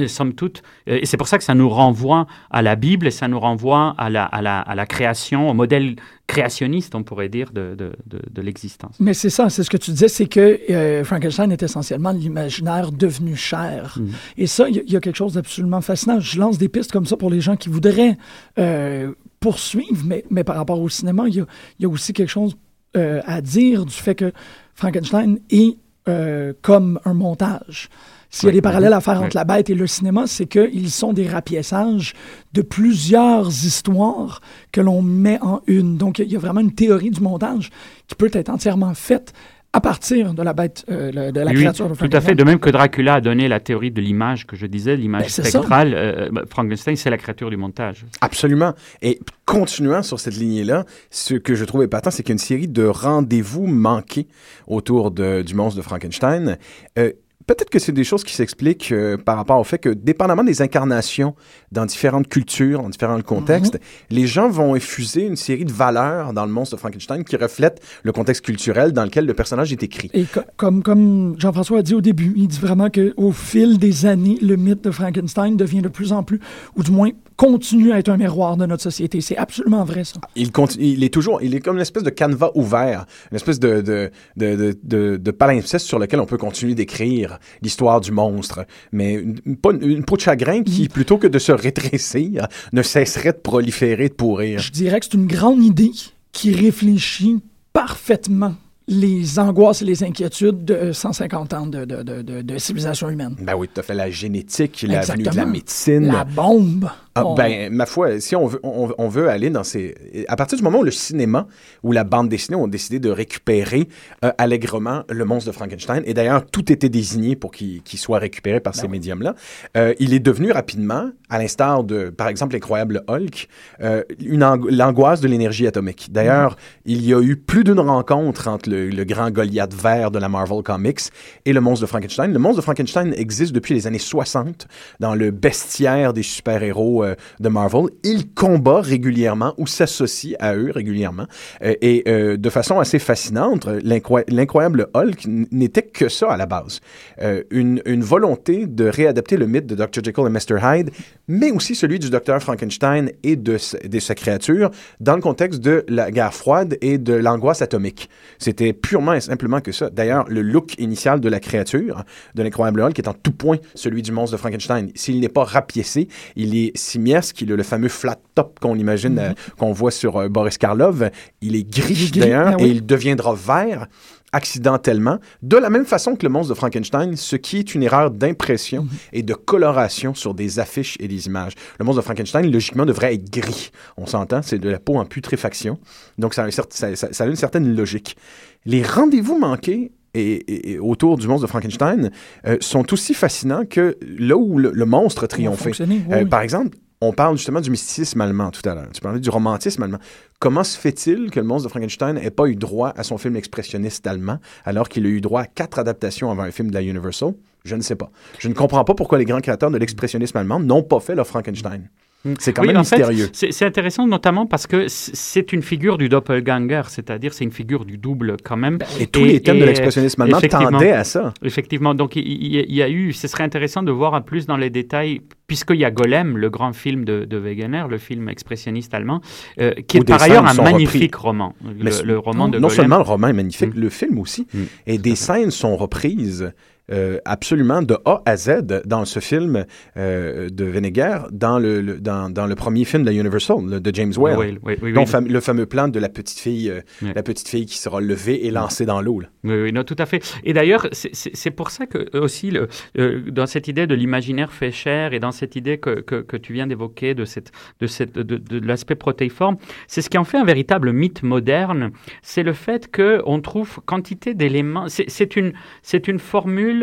euh, somme toute, euh, et c'est pour ça que ça nous renvoie à la Bible et ça nous renvoie à la, à la, à la création, au modèle créationniste, on pourrait dire, de, de, de, de l'existence. Mais c'est ça, c'est ce que tu disais, c'est que euh, Frankenstein est essentiellement l'imaginaire devenu cher. Mhm. Et ça, il y, a- il y a quelque chose d'absolument fascinant. Je lance des pistes comme ça pour les gens qui voudraient euh, poursuivre, mais, mais par rapport au cinéma, il y a, il y a aussi quelque chose euh, à dire du fait que Frankenstein est comme un montage. S'il y a des parallèles à faire entre la bête et le cinéma, c'est qu'ils sont des rapiessages de plusieurs histoires que l'on met en une. Donc, il y a vraiment une théorie du montage qui peut être entièrement faite à partir de la bête, euh, le- de la Oui, créature de tout à fait. Frankenstein. De même que Dracula a donné la théorie de l'image que je disais, l'image Ben, spectrale, euh, bah, Frankenstein, c'est la créature du montage. Absolument. Et continuant sur cette lignée-là, ce que je trouve épatant, c'est qu'il y a une série de rendez-vous manqués autour de- du monstre de Frankenstein. Euh, Peut-être que c'est des choses qui s'expliquent euh, par rapport au fait que, dépendamment des incarnations dans différentes cultures, dans différents contextes, Mhm. les gens vont effuser une série de valeurs dans le monstre de Frankenstein qui reflètent le contexte culturel dans lequel le personnage est écrit. Et co- comme, comme Jean-François a dit au début, il dit vraiment qu'au fil des années, le mythe de Frankenstein devient de plus en plus, ou du moins continue à être un miroir de notre société. C'est absolument vrai, ça. Il, continue, il est toujours, il est comme une espèce de canevas ouvert, une espèce de, de, de, de, de, de palimpseste sur lequel on peut continuer d'écrire l'histoire du monstre. Mais une, une, une peau de chagrin qui, plutôt que de se rétrécir, ne cesserait de proliférer, de pourrir. Je dirais que c'est une grande idée qui réfléchit parfaitement les angoisses et les inquiétudes de 150 ans de, de, de, de- de civilisation humaine. Ben oui, tout à fait. La génétique, la venue de la médecine. La bombe. Ah, On- ben, ma foi, si on veut, on, on veut aller dans ces... À partir du moment où le cinéma ou la bande dessinée ont décidé de récupérer euh, allègrement le monstre de Frankenstein, et d'ailleurs, tout était désigné pour qu'il soit récupéré par ces médiums-là, euh, il est devenu rapidement, à l'instar de, par exemple, l'incroyable Hulk, euh, l'angoisse de l'énergie atomique. D'ailleurs, il y a eu plus d'une rencontre entre le, le grand Goliath vert de la Marvel Comics et le monstre de Frankenstein. Le monstre de Frankenstein existe depuis les années 60 dans le bestiaire des super-héros euh, de Marvel. Il combat régulièrement ou s'associe à eux régulièrement. Euh, et euh, de façon assez fascinante, l'incroy- l'incroyable Hulk n'était que ça à la base. Une, volonté de réadapter le mythe de Dr. Jekyll et Mr. Hyde, mais aussi celui du Dr. Frankenstein et de, de sa créature dans le contexte de la guerre froide et de l'angoisse atomique. C'était purement et simplement que ça. D'ailleurs, le look initial de la créature, de l'incroyable Hulk, est en tout point celui du monstre de Frankenstein. S'il n'est pas rapiécé, il est simiesque, il a le fameux flat top qu'on imagine, euh, qu'on voit sur euh, Boris Karloff. Il est gris, est gris, d'ailleurs, ah oui. et il deviendra vert accidentellement, de la même façon que le monstre de Frankenstein, ce qui est une erreur d'impression Mhm. et de coloration sur des affiches et des images. Le monstre de Frankenstein, logiquement, devrait être gris. On s'entend, c'est de la peau en putréfaction. Donc, ça a, un cer- ça- ça- ça a une certaine logique. Les rendez-vous manqués et, et- et autour du monstre de Frankenstein euh, sont aussi fascinants que là où le, le monstre a triomphé. fonctionné, oui, Euh, oui. Par exemple, on parle justement du mysticisme allemand tout à l'heure. Tu parlais du romantisme allemand. Comment se fait-il que le monstre de Frankenstein n'ait pas eu droit à son film expressionniste allemand alors qu'il a eu droit à quatre adaptations avant un film de la Universal? Je ne sais pas. Je ne comprends pas pourquoi les grands créateurs de l'expressionnisme allemand n'ont pas fait leur Frankenstein. C'est quand Oui, même mystérieux. c'est intéressant notamment parce que c'est une figure du doppelganger, c'est-à-dire c'est une figure du double quand même. Et tous les thèmes de l'expressionnisme allemand tendaient à ça. Effectivement, donc il, y a eu, ce serait intéressant de voir plus dans les détails, puisqu'il y a Golem, le grand film de, de Wegener, le film expressionniste allemand, euh, qui Où est par ailleurs un magnifique repris. roman. Mais Le, le roman de non Golem. seulement le roman est magnifique, Mm. le film aussi. Et des scènes sont reprises euh, absolument de A à Z dans ce film euh, de Venegar, dans le, le- dans, dans le premier film de la Universal, le- de James Whale. Oui, oui, oui, dont oui. fam- le fameux plan de la petite fille, euh, la petite fille qui sera levée et lancée dans l'eau. Oui, oui, non, tout à fait. Et d'ailleurs, c'est- pour ça que aussi, le, dans cette idée de l'imaginaire fait chair et dans cette idée que, que, que tu viens d'évoquer de, cette, de, cette, de, de l'aspect protéiforme, c'est ce qui en fait un véritable mythe moderne. C'est le fait qu'on trouve quantité d'éléments. C'est une, c'est une formule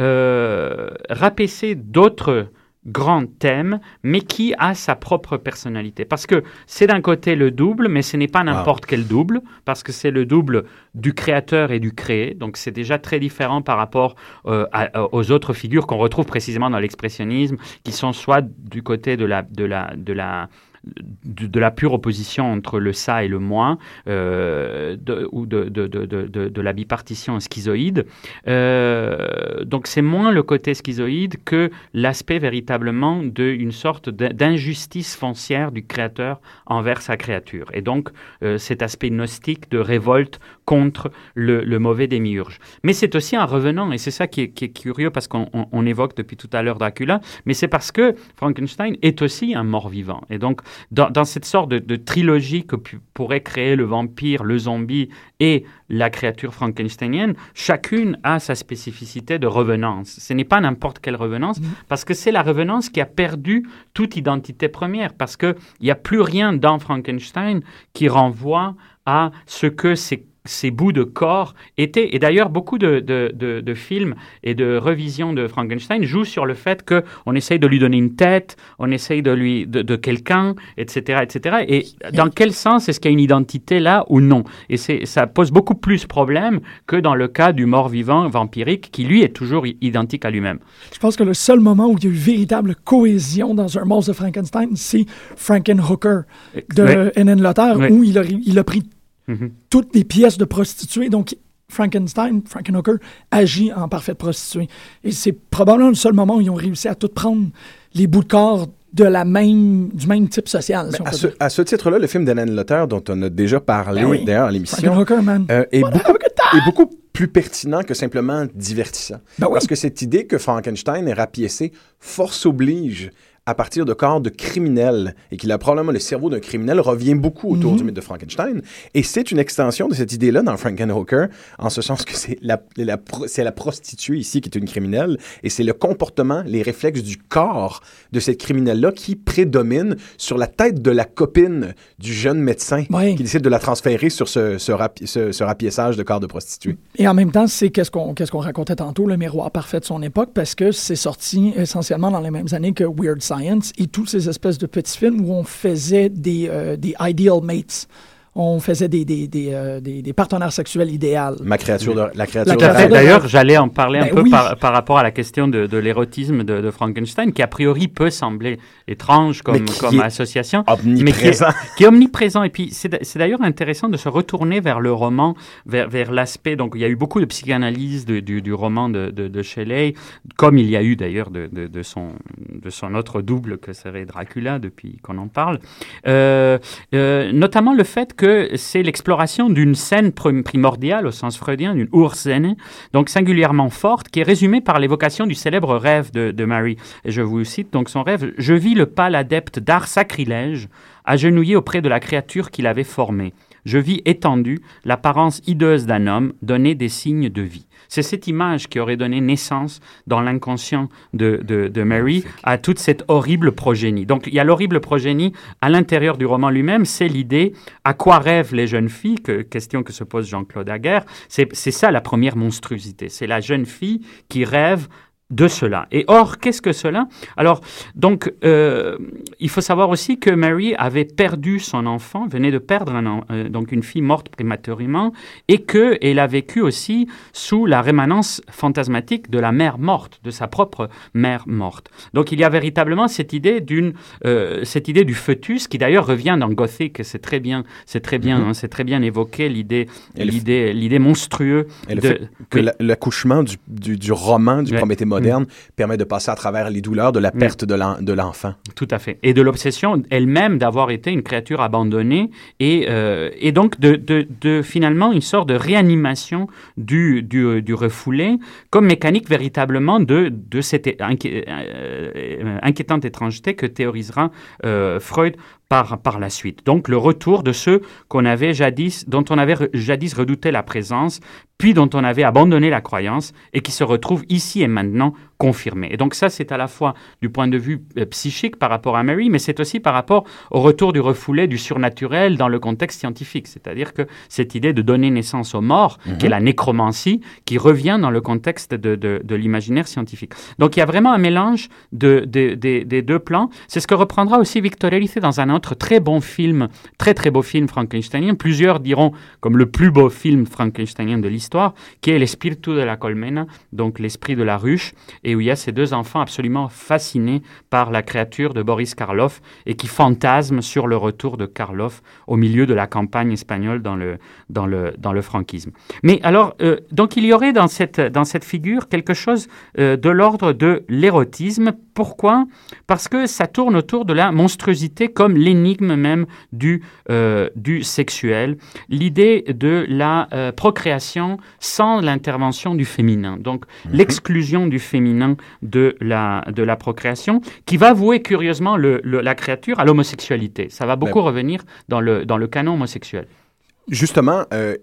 euh, rapaissée d'autres grands thèmes, mais qui a sa propre personnalité. Parce que c'est d'un côté le double, mais ce n'est pas n'importe quel double, parce que c'est le double du créateur et du créé. Donc c'est déjà très différent par rapport euh, à- aux autres figures qu'on retrouve précisément dans l'expressionnisme, qui sont soit du côté de la, de la, de la, de, la pure opposition entre le ça et le moi, euh, de- ou de, de, la bipartition schizoïde. Euh, donc c'est moins le côté schizoïde que l'aspect véritablement d'une sorte d'in- d'injustice foncière du créateur envers sa créature. Et donc euh, cet aspect gnostique de révolte contre le, le mauvais démiurge. Mais c'est aussi un revenant, et c'est ça qui est, qui est, curieux parce qu'on on, on évoque depuis tout à l'heure Dracula, mais c'est parce que Frankenstein est aussi un mort-vivant. Et donc, dans, dans cette sorte de, de trilogie que pourrait créer le vampire, le zombie et la créature frankensteinienne, chacune a sa spécificité de revenance. Ce n'est pas n'importe quelle revenance, mmh. parce que c'est la revenance qui a perdu toute identité première, parce qu'il n'y a plus rien dans Frankenstein qui renvoie à ce que c'est ces bouts de corps étaient. Et d'ailleurs, beaucoup de, de, de, de, films et de revisions de Frankenstein jouent sur le fait qu'on essaye de lui donner une tête, on essaye de lui de, quelqu'un, etc., etc. Et dans quel sens est-ce qu'il y a une identité là ou non? Et ça pose beaucoup plus de problèmes que dans le cas du mort-vivant vampirique qui, lui, est toujours identique à lui-même. Je pense que le seul moment où il y a eu véritable cohésion dans un monstre de Frankenstein, c'est Frankenhooker de ouais. N.N. Lothar, où il a, il a pris Mm-hmm. Toutes les pièces de prostituées. Donc, Frankenstein, Frankenhooker, agit en parfaite prostituée. Et c'est probablement le seul moment où ils ont réussi à tout prendre les bouts de corps de la même, du même type social. Si à, ce, à, ce, titre-là, le film d'Alan Lothar, dont on a déjà parlé ben oui. d'ailleurs à l'émission, euh, est, beaucoup, est beaucoup plus pertinent que simplement divertissant. Ben oui. Parce que cette idée que Frankenstein est rapiécé, force oblige à partir de corps de criminels et qu'il a probablement le cerveau d'un criminel revient beaucoup autour mm -hmm. du mythe de Frankenstein. Et c'est une extension de cette idée-là dans Frankenhooker, en ce sens que c'est la, la, la prostituée ici qui est une criminelle et c'est le comportement, les réflexes du corps de cette criminelle-là qui prédomine sur la tête de la copine du jeune médecin oui. qui décide de la transférer sur ce, ce, rapi ce, ce rapiessage de corps de prostituée. Et en même temps, c'est qu'est-ce qu'on qu qu racontait tantôt, le miroir parfait de son époque, parce que c'est sorti essentiellement dans les mêmes années que Weird Science et toutes ces espèces de petits films où on faisait des, euh, des ideal mates on faisait des, des, des, euh, des, des, partenaires sexuels idéaux. Ma créature de, la créature la D'ailleurs, j'allais en parler un ben peu oui. par, par, rapport à la question de, de l'érotisme de, de, Frankenstein, qui a priori peut sembler étrange comme, comme association, mais qui est, qui est, omniprésent. Et puis, c'est d'ailleurs intéressant de se retourner vers le roman, vers, vers l'aspect. Donc, il y a eu beaucoup de psychanalyse du, du, roman de, de, Shelley, comme il y a eu d'ailleurs de, de, son, de son autre double que serait Dracula, depuis qu'on en parle. Euh, euh, notamment le fait que c'est l'exploration d'une scène primordiale au sens freudien, d'une Urszene, donc singulièrement forte, qui est résumée par l'évocation du célèbre rêve de, de Mary. Et je vous cite donc son rêve. Je vis le pâle adepte d'art sacrilège, agenouillé auprès de la créature qu'il avait formée. Je vis étendu, l'apparence hideuse d'un homme, donner des signes de vie. C'est cette image qui aurait donné naissance dans l'inconscient de, de, de, Mary à toute cette horrible progénie. Donc il y a l'horrible progénie à l'intérieur du roman lui-même, c'est l'idée à quoi rêvent les jeunes filles, que, question que se pose Jean-Claude Aguerre. C'est ça la première monstruosité. C'est la jeune fille qui rêve de cela. Et or, qu'est-ce que cela? Alors, donc, euh, il faut savoir aussi que Mary avait perdu son enfant, venait de perdre un, euh, donc une fille morte prématurément, et que elle a vécu aussi sous la rémanence fantasmatique de la mère morte, de sa propre mère morte. Donc, il y a véritablement cette idée d'une, euh, cette idée du foetus qui d'ailleurs revient dans Gothic. C'est très bien, c'est très bien, mm -hmm. hein, c'est très bien évoqué l'idée, l'idée, l'idée monstrueuse de que oui. l'accouchement du, du, du, roman du oui. Prométhée moderne mmh. permet de passer à travers les douleurs de la perte mmh. de l'enfant. Tout à fait. Et de l'obsession elle-même d'avoir été une créature abandonnée et, euh, et donc de, de, de, finalement une sorte de réanimation du, du, du refoulé comme mécanique véritablement de, de cette inqui euh, inquiétante étrangeté que théorisera euh, Freud par, par la suite. Donc le retour de ceux qu'on avait jadis, dont on avait jadis redouté la présence, puis dont on avait abandonné la croyance et qui se retrouvent ici et maintenant confirmés. Et donc ça, c'est à la fois du point de vue euh, psychique par rapport à Mary, mais c'est aussi par rapport au retour du refoulé du surnaturel dans le contexte scientifique. C'est-à-dire que cette idée de donner naissance aux morts, mm -hmm. qui est la nécromancie, qui revient dans le contexte de, de, de l'imaginaire scientifique. Donc il y a vraiment un mélange de, des deux plans. C'est ce que reprendra aussi Victor Erice dans un autre très bon film, très très beau film frankensteinien. Plusieurs diront comme le plus beau film frankensteinien de l'histoire, qui est L'Espiritu de la Colmena, donc l'esprit de la ruche, et où il y a ces deux enfants absolument fascinés par la créature de Boris Karloff et qui fantasment sur le retour de Karloff au milieu de la campagne espagnole dans le, dans le, dans le franquisme. Mais alors, euh, donc il y aurait dans cette, dans cette figure quelque chose euh, de l'ordre de l'érotisme. Pourquoi? Parce que ça tourne autour de la monstruosité comme l'énigme même du, euh, du sexuel, l'idée de la euh, procréation sans l'intervention du féminin, donc Mhm. l'exclusion du féminin de la, de la procréation, qui va vouer curieusement le- le- la créature à l'homosexualité. Ça va beaucoup Ben- revenir dans le, dans le canon homosexuel. Justement, euh,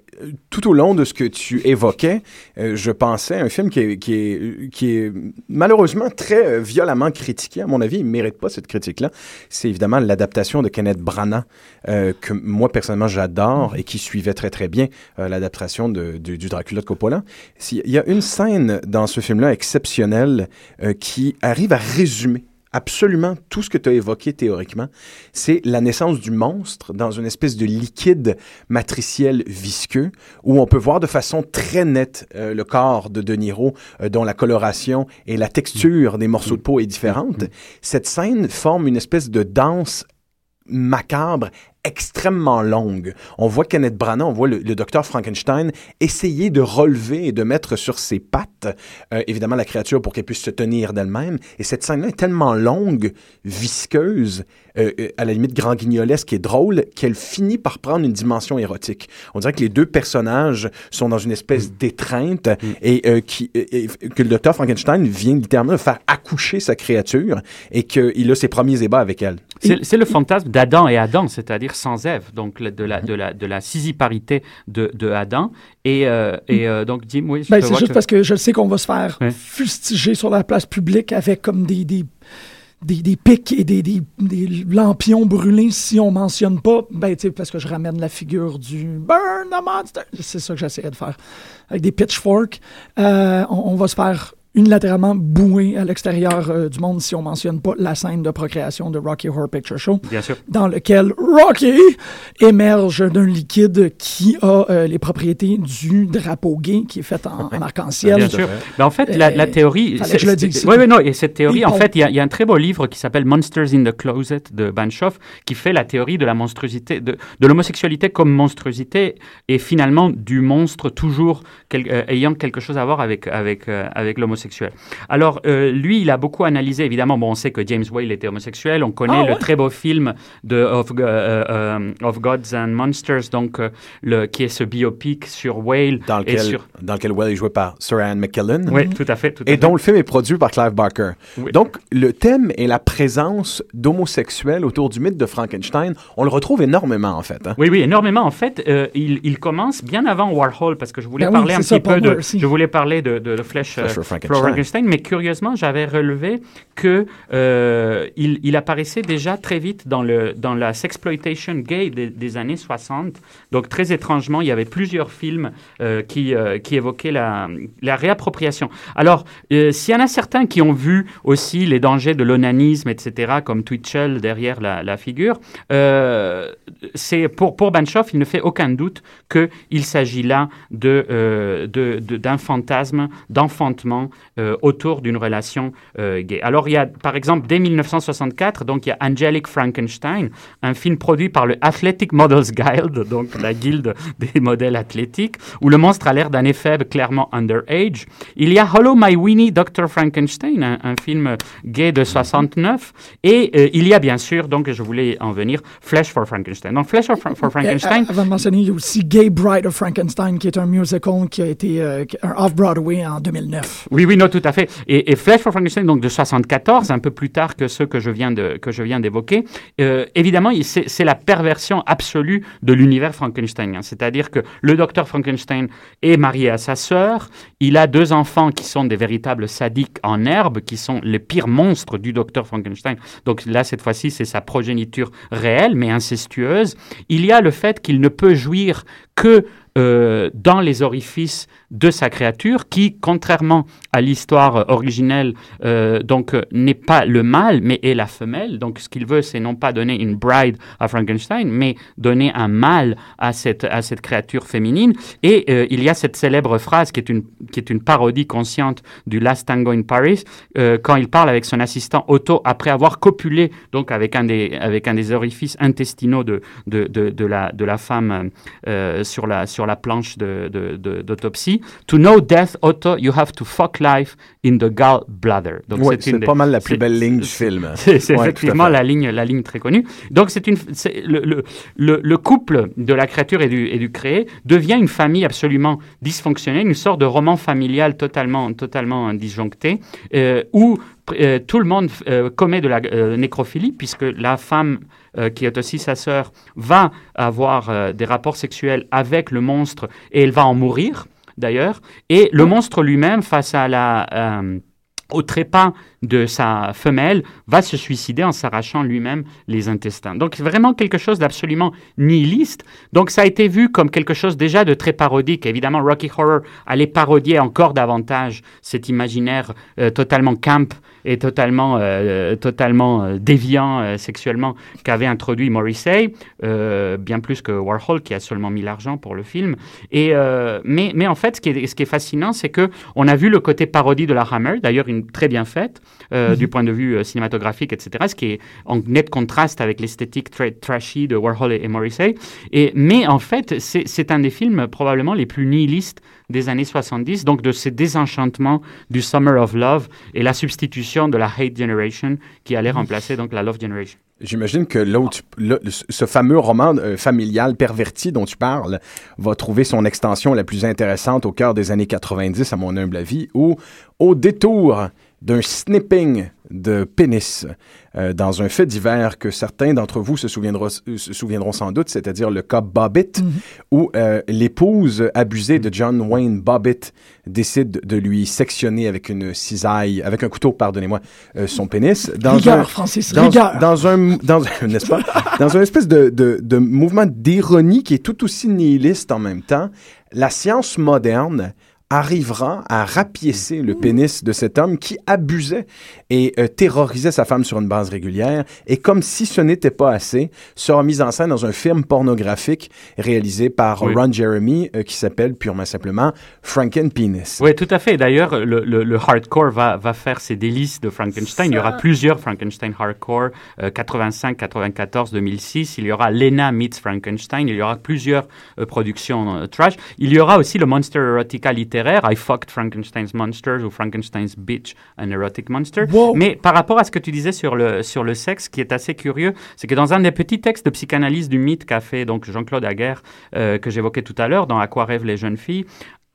tout au long de ce que tu évoquais, euh, je pensais à un film qui est, malheureusement très euh, violemment critiqué. À mon avis, il ne mérite pas cette critique-là. C'est évidemment l'adaptation de Kenneth Branagh, que moi, personnellement, j'adore et qui suivait très, très bien l'adaptation du, Dracula de Coppola. Il y a une scène dans ce film-là exceptionnelle qui arrive à résumer absolument tout ce que tu as évoqué théoriquement. C'est la naissance du monstre dans une espèce de liquide matriciel visqueux où on peut voir de façon très nette euh, le corps de De Niro euh, dont la coloration et la texture des morceaux de peau est différente. Cette scène forme une espèce de danse macabre extrêmement longue. On voit Kenneth Branagh, on voit le, docteur Frankenstein essayer de relever et de mettre sur ses pattes, euh, évidemment, la créature pour qu'elle puisse se tenir d'elle-même. Et cette scène-là est tellement longue, visqueuse, euh, euh, à la limite grand guignolesque et drôle, qu'elle finit par prendre une dimension érotique. On dirait que les deux personnages sont dans une espèce d'étreinte et euh, qui, et- et que le docteur Frankenstein vient littéralement de faire accoucher sa créature et qu'il a ses premiers ébats avec elle. C'est le fantasme d'Adam et Adam, c'est-à-dire sans Ève, donc de la, de la, de la sissiparité de, de Adam. Et, euh, et euh, donc, Jim, oui, je Ben, c'est juste que- parce que je sais qu'on va se faire Ouais. fustiger sur la place publique avec comme des, des, des, des pics et des, des, lampions brûlés si on mentionne pas, ben, tu parce que je ramène la figure du Burn the Monster. C'est ça que j'essayais de faire. Avec des pitchforks, euh, on va se faire unilatéralement bouer à l'extérieur euh, du monde si on mentionne pas la scène de procréation de Rocky Horror Picture Show Bien sûr. dans lequel Rocky émerge d'un liquide qui a euh, les propriétés du drapeau gay qui est fait en, en arc-en-ciel. Bien sûr. Ben, en fait, la, la Euh, théorie. que je le dise. Oui, oui, non. Et cette théorie, en fait, il y, a- il y a un très beau livre qui s'appelle Monsters in the Closet de Banchoff qui fait la théorie de la monstruosité, de, de l'homosexualité comme monstruosité et finalement du monstre toujours quel- euh, ayant quelque chose à voir avec, avec, avec Alors, euh, lui, il a beaucoup analysé, évidemment. Bon, on sait que James Whale était homosexuel. On connaît Ah, le ouais? très beau film de of, euh, euh, of Gods and Monsters, donc, euh, le, qui est ce biopic sur Whale. Dans et lequel, sur, dans lequel Well est joué par Sir Ian McKellen. Oui, tout à fait. Tout à et fait. dont le film est produit par Clive Barker. Oui. Donc, le thème et la présence d'homosexuels autour du mythe de Frankenstein, on le retrouve énormément, en fait. hein. Oui, oui, énormément. En fait, euh, il, il commence bien avant Warhol, parce que je voulais Ben oui, parler un ça, petit peu de, aussi. je voulais parler de, de, de Flesh, Flesh for Frankenstein. Frankenstein, mais curieusement, j'avais relevé que euh, il, il apparaissait déjà très vite dans le dans la sexploitation gay des, des années 60. Donc très étrangement, il y avait plusieurs films euh, qui euh, qui évoquaient la la réappropriation. Alors, s'il y en a certains qui ont vu aussi les dangers de l'onanisme, etc., comme Twitchell derrière la, la figure, c'est pour pour Banchoff, il ne fait aucun doute que il s'agit là de euh, de- de- d'un fantasme d'enfantement euh, autour d'une relation euh, gay. Alors il y a par exemple dès 1964, donc il y a Angelic Frankenstein, un film produit par le Athletic Models Guild, donc la guilde des modèles athlétiques, où le monstre a l'air d'un éphèbe clairement underage. Il y a Hollow My Winnie Dr Frankenstein, un, un film gay de 69, et euh, il y a bien sûr, donc je voulais en venir, Flesh for Frankenstein. Donc Flesh for, for Frankenstein, Euh, Avant de mentionner, il y a aussi Gay Bride of Frankenstein, qui est un musical qui a été euh, un off-Broadway en 2009. Oui, oui, non, tout à fait. Et, et for Frankenstein, donc de 74, un peu plus tard que ceux que je viens de que je viens d'évoquer. euh, évidemment, c'est la perversion absolue de l'univers frankensteinien. C'est-à-dire que le docteur Frankenstein est marié à sa sœur. Il a deux enfants qui sont des véritables sadiques en herbe, qui sont les pires monstres du docteur Frankenstein. Donc là, cette fois-ci, c'est sa progéniture réelle, mais incestueuse. Il y a le fait qu'il ne peut jouir que euh, dans les orifices de sa créature, qui, contrairement à l'histoire originelle, euh, donc euh, n'est pas le mâle, mais est la femelle. Donc, ce qu'il veut, c'est non pas donner une bride à Frankenstein, mais donner un mâle à cette à cette créature féminine. Et euh, il y a cette célèbre phrase qui est une qui est une parodie consciente du Last Tango in Paris, quand il parle avec son assistant Otto après avoir copulé donc avec un des avec un des orifices intestinaux de de, de, de la de la femme sur la sur la planche de To know death, Otto, you have to fuck life in the gallbladder. Donc Ouais, c'est des- pas mal la plus belle ligne du film. C'est Ouais, effectivement la ligne, la ligne très connue. Donc, c'est une, le, le, le, le couple de la créature et du, et du créé devient une famille absolument dysfonctionnelle, une sorte de roman familial totalement, totalement disjoncté, euh, où euh, tout le monde euh, commet de la nécrophilie, puisque la femme qui est aussi sa sœur va avoir des rapports sexuels avec le monstre et elle va en mourir d'ailleurs. Et le monstre lui-même, face à euh, au trépas de sa femelle, va se suicider en s'arrachant lui-même les intestins. Donc vraiment quelque chose d'absolument nihiliste. Donc ça a été vu comme quelque chose déjà de très parodique. Évidemment, Rocky Horror allait parodier encore davantage cet imaginaire euh, totalement camp et totalement, euh, totalement euh, déviant euh, sexuellement qu'avait introduit Morrissey, bien plus que Warhol qui a seulement mis l'argent pour le film. Et, mais, mais en fait, ce qui est, ce qui est fascinant, c'est que on a vu le côté parodie de la Hammer, d'ailleurs une très bien faite Mhm. du point de vue cinématographique, etc. Ce qui est en net contraste avec l'esthétique très trashy de Warhol et, et Morrissey. Et, mais en fait, c'est c'est un des films probablement les plus nihilistes des années 70, donc de ces désenchantements du Summer of Love et la substitution de la Hate Generation qui allait remplacer donc la Love Generation. J'imagine que l'autre, ce fameux roman euh, familial perverti dont tu parles va trouver son extension la plus intéressante au cœur des années 90, à mon humble avis, où, au détour d'un snipping de pénis euh, dans un fait divers que certains d'entre vous se souviendront, se souviendront sans doute, c'est-à-dire le cas Bobbitt, où euh, l'épouse abusée de John Wayne Bobbitt décide de lui sectionner avec une cisaille, avec un couteau, pardonnez-moi, euh, son pénis. Rigueur, Francis, dans, rigueur. dans un, dans, un- n'est-ce pas, dans un espèce de, de, de mouvement d'ironie qui est tout aussi nihiliste en même temps, la science moderne arrivera à rapiécer le pénis de cet homme qui abusait et euh, terrorisait sa femme sur une base régulière et comme si ce n'était pas assez, sera mise en scène dans un film pornographique réalisé par Oui. Ron Jeremy euh, qui s'appelle purement simplement Franken Penis. Oui, tout à fait. D'ailleurs, le, le- le hardcore va, va faire ses délices de Frankenstein. Il y aura plusieurs Frankenstein hardcore, euh, 85, 94, 2006. Il y aura Lena meets Frankenstein. Il y aura plusieurs euh, productions euh, trash. Il y aura aussi le monster erotica littéraire, I Fucked Frankenstein's Monsters ou Frankenstein's Bitch, an Erotic Monster. Mais par rapport à ce que tu disais sur le, sur le sexe, ce qui est assez curieux, c'est que dans un des petits textes de psychanalyse du mythe qu'a fait donc Jean-Claude Aguerre, euh, que j'évoquais tout à l'heure, dans À quoi rêvent les jeunes filles,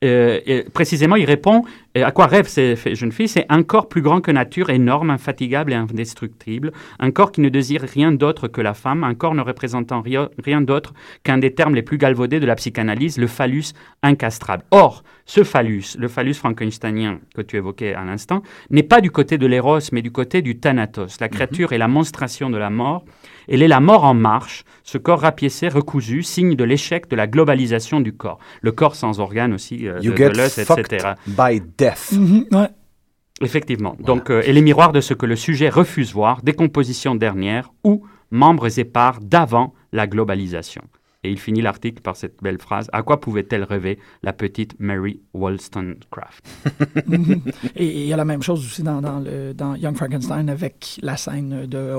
euh, et précisément, il répond euh, à quoi rêvent ces jeunes filles? C'est un corps plus grand que nature, énorme, infatigable et indestructible. Un corps qui ne désire rien d'autre que la femme. Un corps ne représentant rien, rien d'autre qu'un des termes les plus galvaudés de la psychanalyse, le phallus incastrable. Or, ce phallus, le phallus frankensteinien que tu évoquais à l'instant, n'est pas du côté de l'éros, mais du côté du thanatos. La créature est la monstration de la mort. Elle est la mort en marche, ce corps rapiécé, recousu, signe de l'échec de la globalisation du corps. Le corps sans organes aussi, euh, You de, get de etc. by death. Mhm, ouais. Effectivement. Donc, euh, et les miroirs de ce que le sujet refuse voir, décomposition dernière ou membres épars d'avant la globalisation. Et il finit l'article par cette belle phrase À quoi pouvait-elle rêver la petite Mary Wollstonecraft? Mhm. Et il y a la même chose aussi dans, dans, le, dans Young Frankenstein avec la scène de.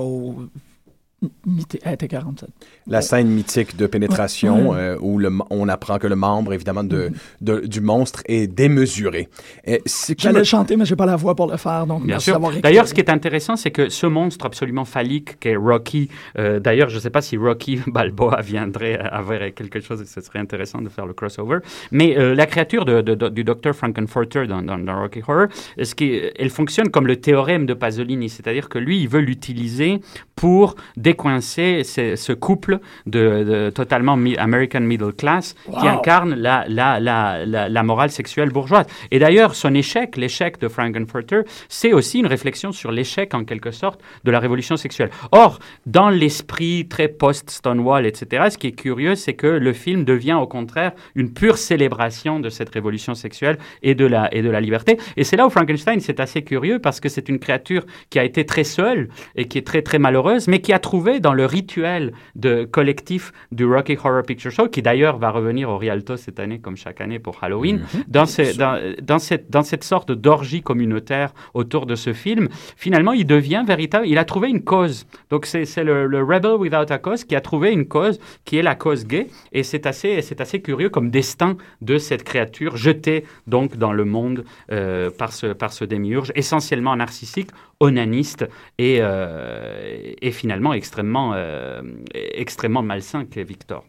Mythé- elle était 47. La scène mythique de pénétration Ouais. euh, où le, on apprend que le membre, évidemment, de, de- du monstre est démesuré. Et J'allais le chanter, mais j'ai pas la voix pour le faire, donc Bien sûr. D'ailleurs, ce qui est intéressant, c'est que ce monstre absolument phallique qu'est Rocky, euh, d'ailleurs, je ne sais pas si Rocky Balboa viendrait avoir quelque chose, ce serait intéressant de faire le crossover, mais euh, la créature de, de- de- du docteur Frankenfurter dans, dans- dans Rocky Horror, euh, ce qui, elle fonctionne comme le théorème de Pasolini, c'est-à-dire que lui, il veut l'utiliser pour décoincer ce couple de, de totalement mi- American middle class qui incarne la, la, la, la, la morale sexuelle bourgeoise. Et d'ailleurs, son échec, l'échec de Frankenfurter, c'est aussi une réflexion sur l'échec, en quelque sorte, de la révolution sexuelle. Or, dans l'esprit très post-Stonewall, etc., ce qui est curieux, c'est que le film devient au contraire une pure célébration de cette révolution sexuelle et de la, et de la liberté. Et c'est là où Frankenstein, c'est assez curieux parce que c'est une créature qui a été très seule et qui est très, très malheureuse, mais qui a trouvé dans le rituel de collectif du Rocky Horror Picture Show, qui d'ailleurs va revenir au Rialto cette année, comme chaque année pour Halloween, dans, ces- dans, dans cette, dans cette sorte d'orgie communautaire autour de ce film, finalement, il devient véritable, il a trouvé une cause. Donc c'est le, le Rebel Without a Cause qui a trouvé une cause qui est la cause gay, et c'est assez, assez curieux comme destin de cette créature jetée donc dans le monde euh, par, ce, par ce démiurge, essentiellement narcissique, onaniste et, euh, et finalement extrêmement, euh, extrêmement malsain qu'est Victor.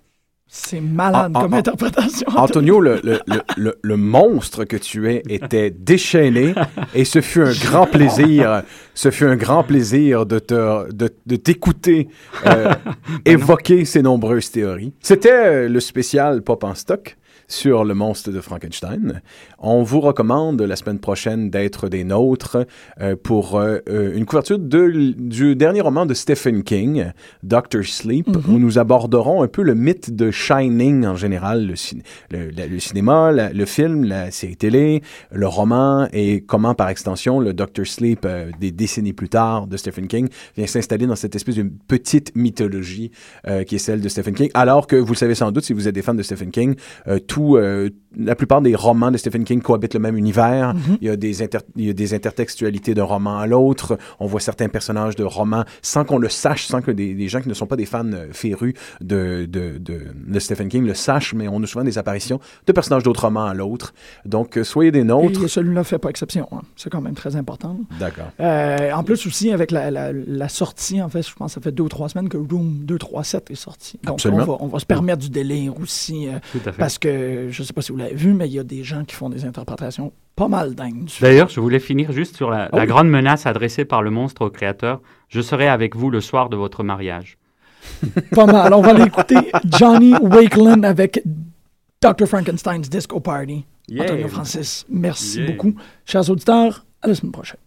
C'est malade Ah, comme ah, interprétation. Antonio, le, le, le, le- le monstre que tu es était déchaîné et ce fut un grand plaisir, ce fut un grand plaisir de te, de, de t'écouter euh, évoquer ces nombreuses théories. C'était le spécial Pop en stock sur le monstre de Frankenstein. On vous recommande la semaine prochaine d'être des nôtres euh, pour euh, euh, une couverture de, du dernier roman de Stephen King, Doctor Sleep, où nous aborderons un peu le mythe de Shining en général, le, cin- le, la- le cinéma, la- le film, la série télé, le roman et comment par extension le Doctor Sleep euh, des décennies plus tard de Stephen King vient s'installer dans cette espèce de petite mythologie qui est celle de Stephen King. Alors que vous le savez sans doute si vous êtes des fans de Stephen King, tout, euh, la plupart des romans de Stephen King cohabitent le même univers. Mhm. Il, y a des inter- il y a des intertextualités d'un roman à l'autre. On voit certains personnages de romans sans qu'on le sache, sans que des, des gens qui ne sont pas des fans euh, férus de, de, de, de Stephen King le sachent, mais on a souvent des apparitions de personnages d'autres romans à l'autre. Donc, euh, soyez des nôtres. Et celui-là fait pas exception. hein. C'est quand même très important. D'accord. Euh, en plus aussi, avec la, la- la sortie, en fait, je pense que ça fait deux ou trois semaines que Room 237 est sorti. Donc, on va, on va se permettre du délire aussi. euh, Tout à fait. Parce que, je sais pas si vous vu, mais il y a des gens qui font des interprétations pas mal dingues. D'ailleurs, je voulais finir juste sur la, la oui. grande menace adressée par le monstre au créateur. Je serai avec vous le soir de votre mariage. Pas mal. On va l'écouter. Johnny Wakeland avec Dr. Frankenstein's Disco Party. Yeah. Antonio Francis, merci Yeah. beaucoup. Chers auditeurs, à la semaine prochaine.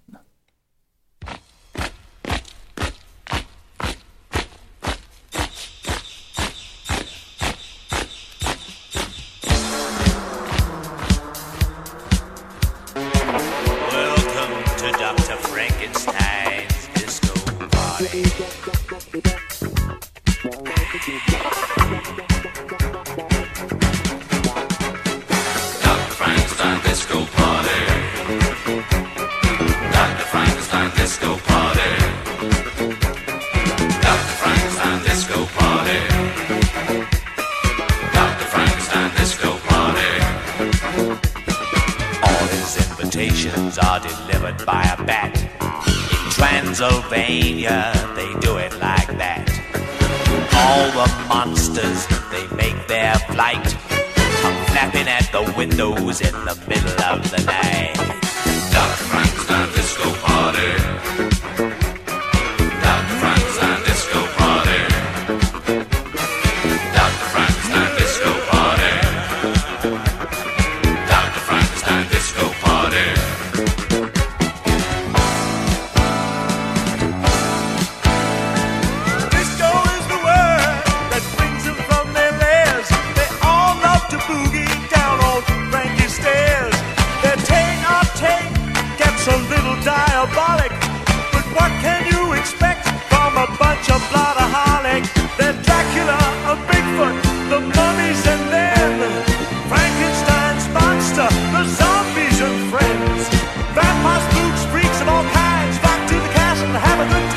have a good time.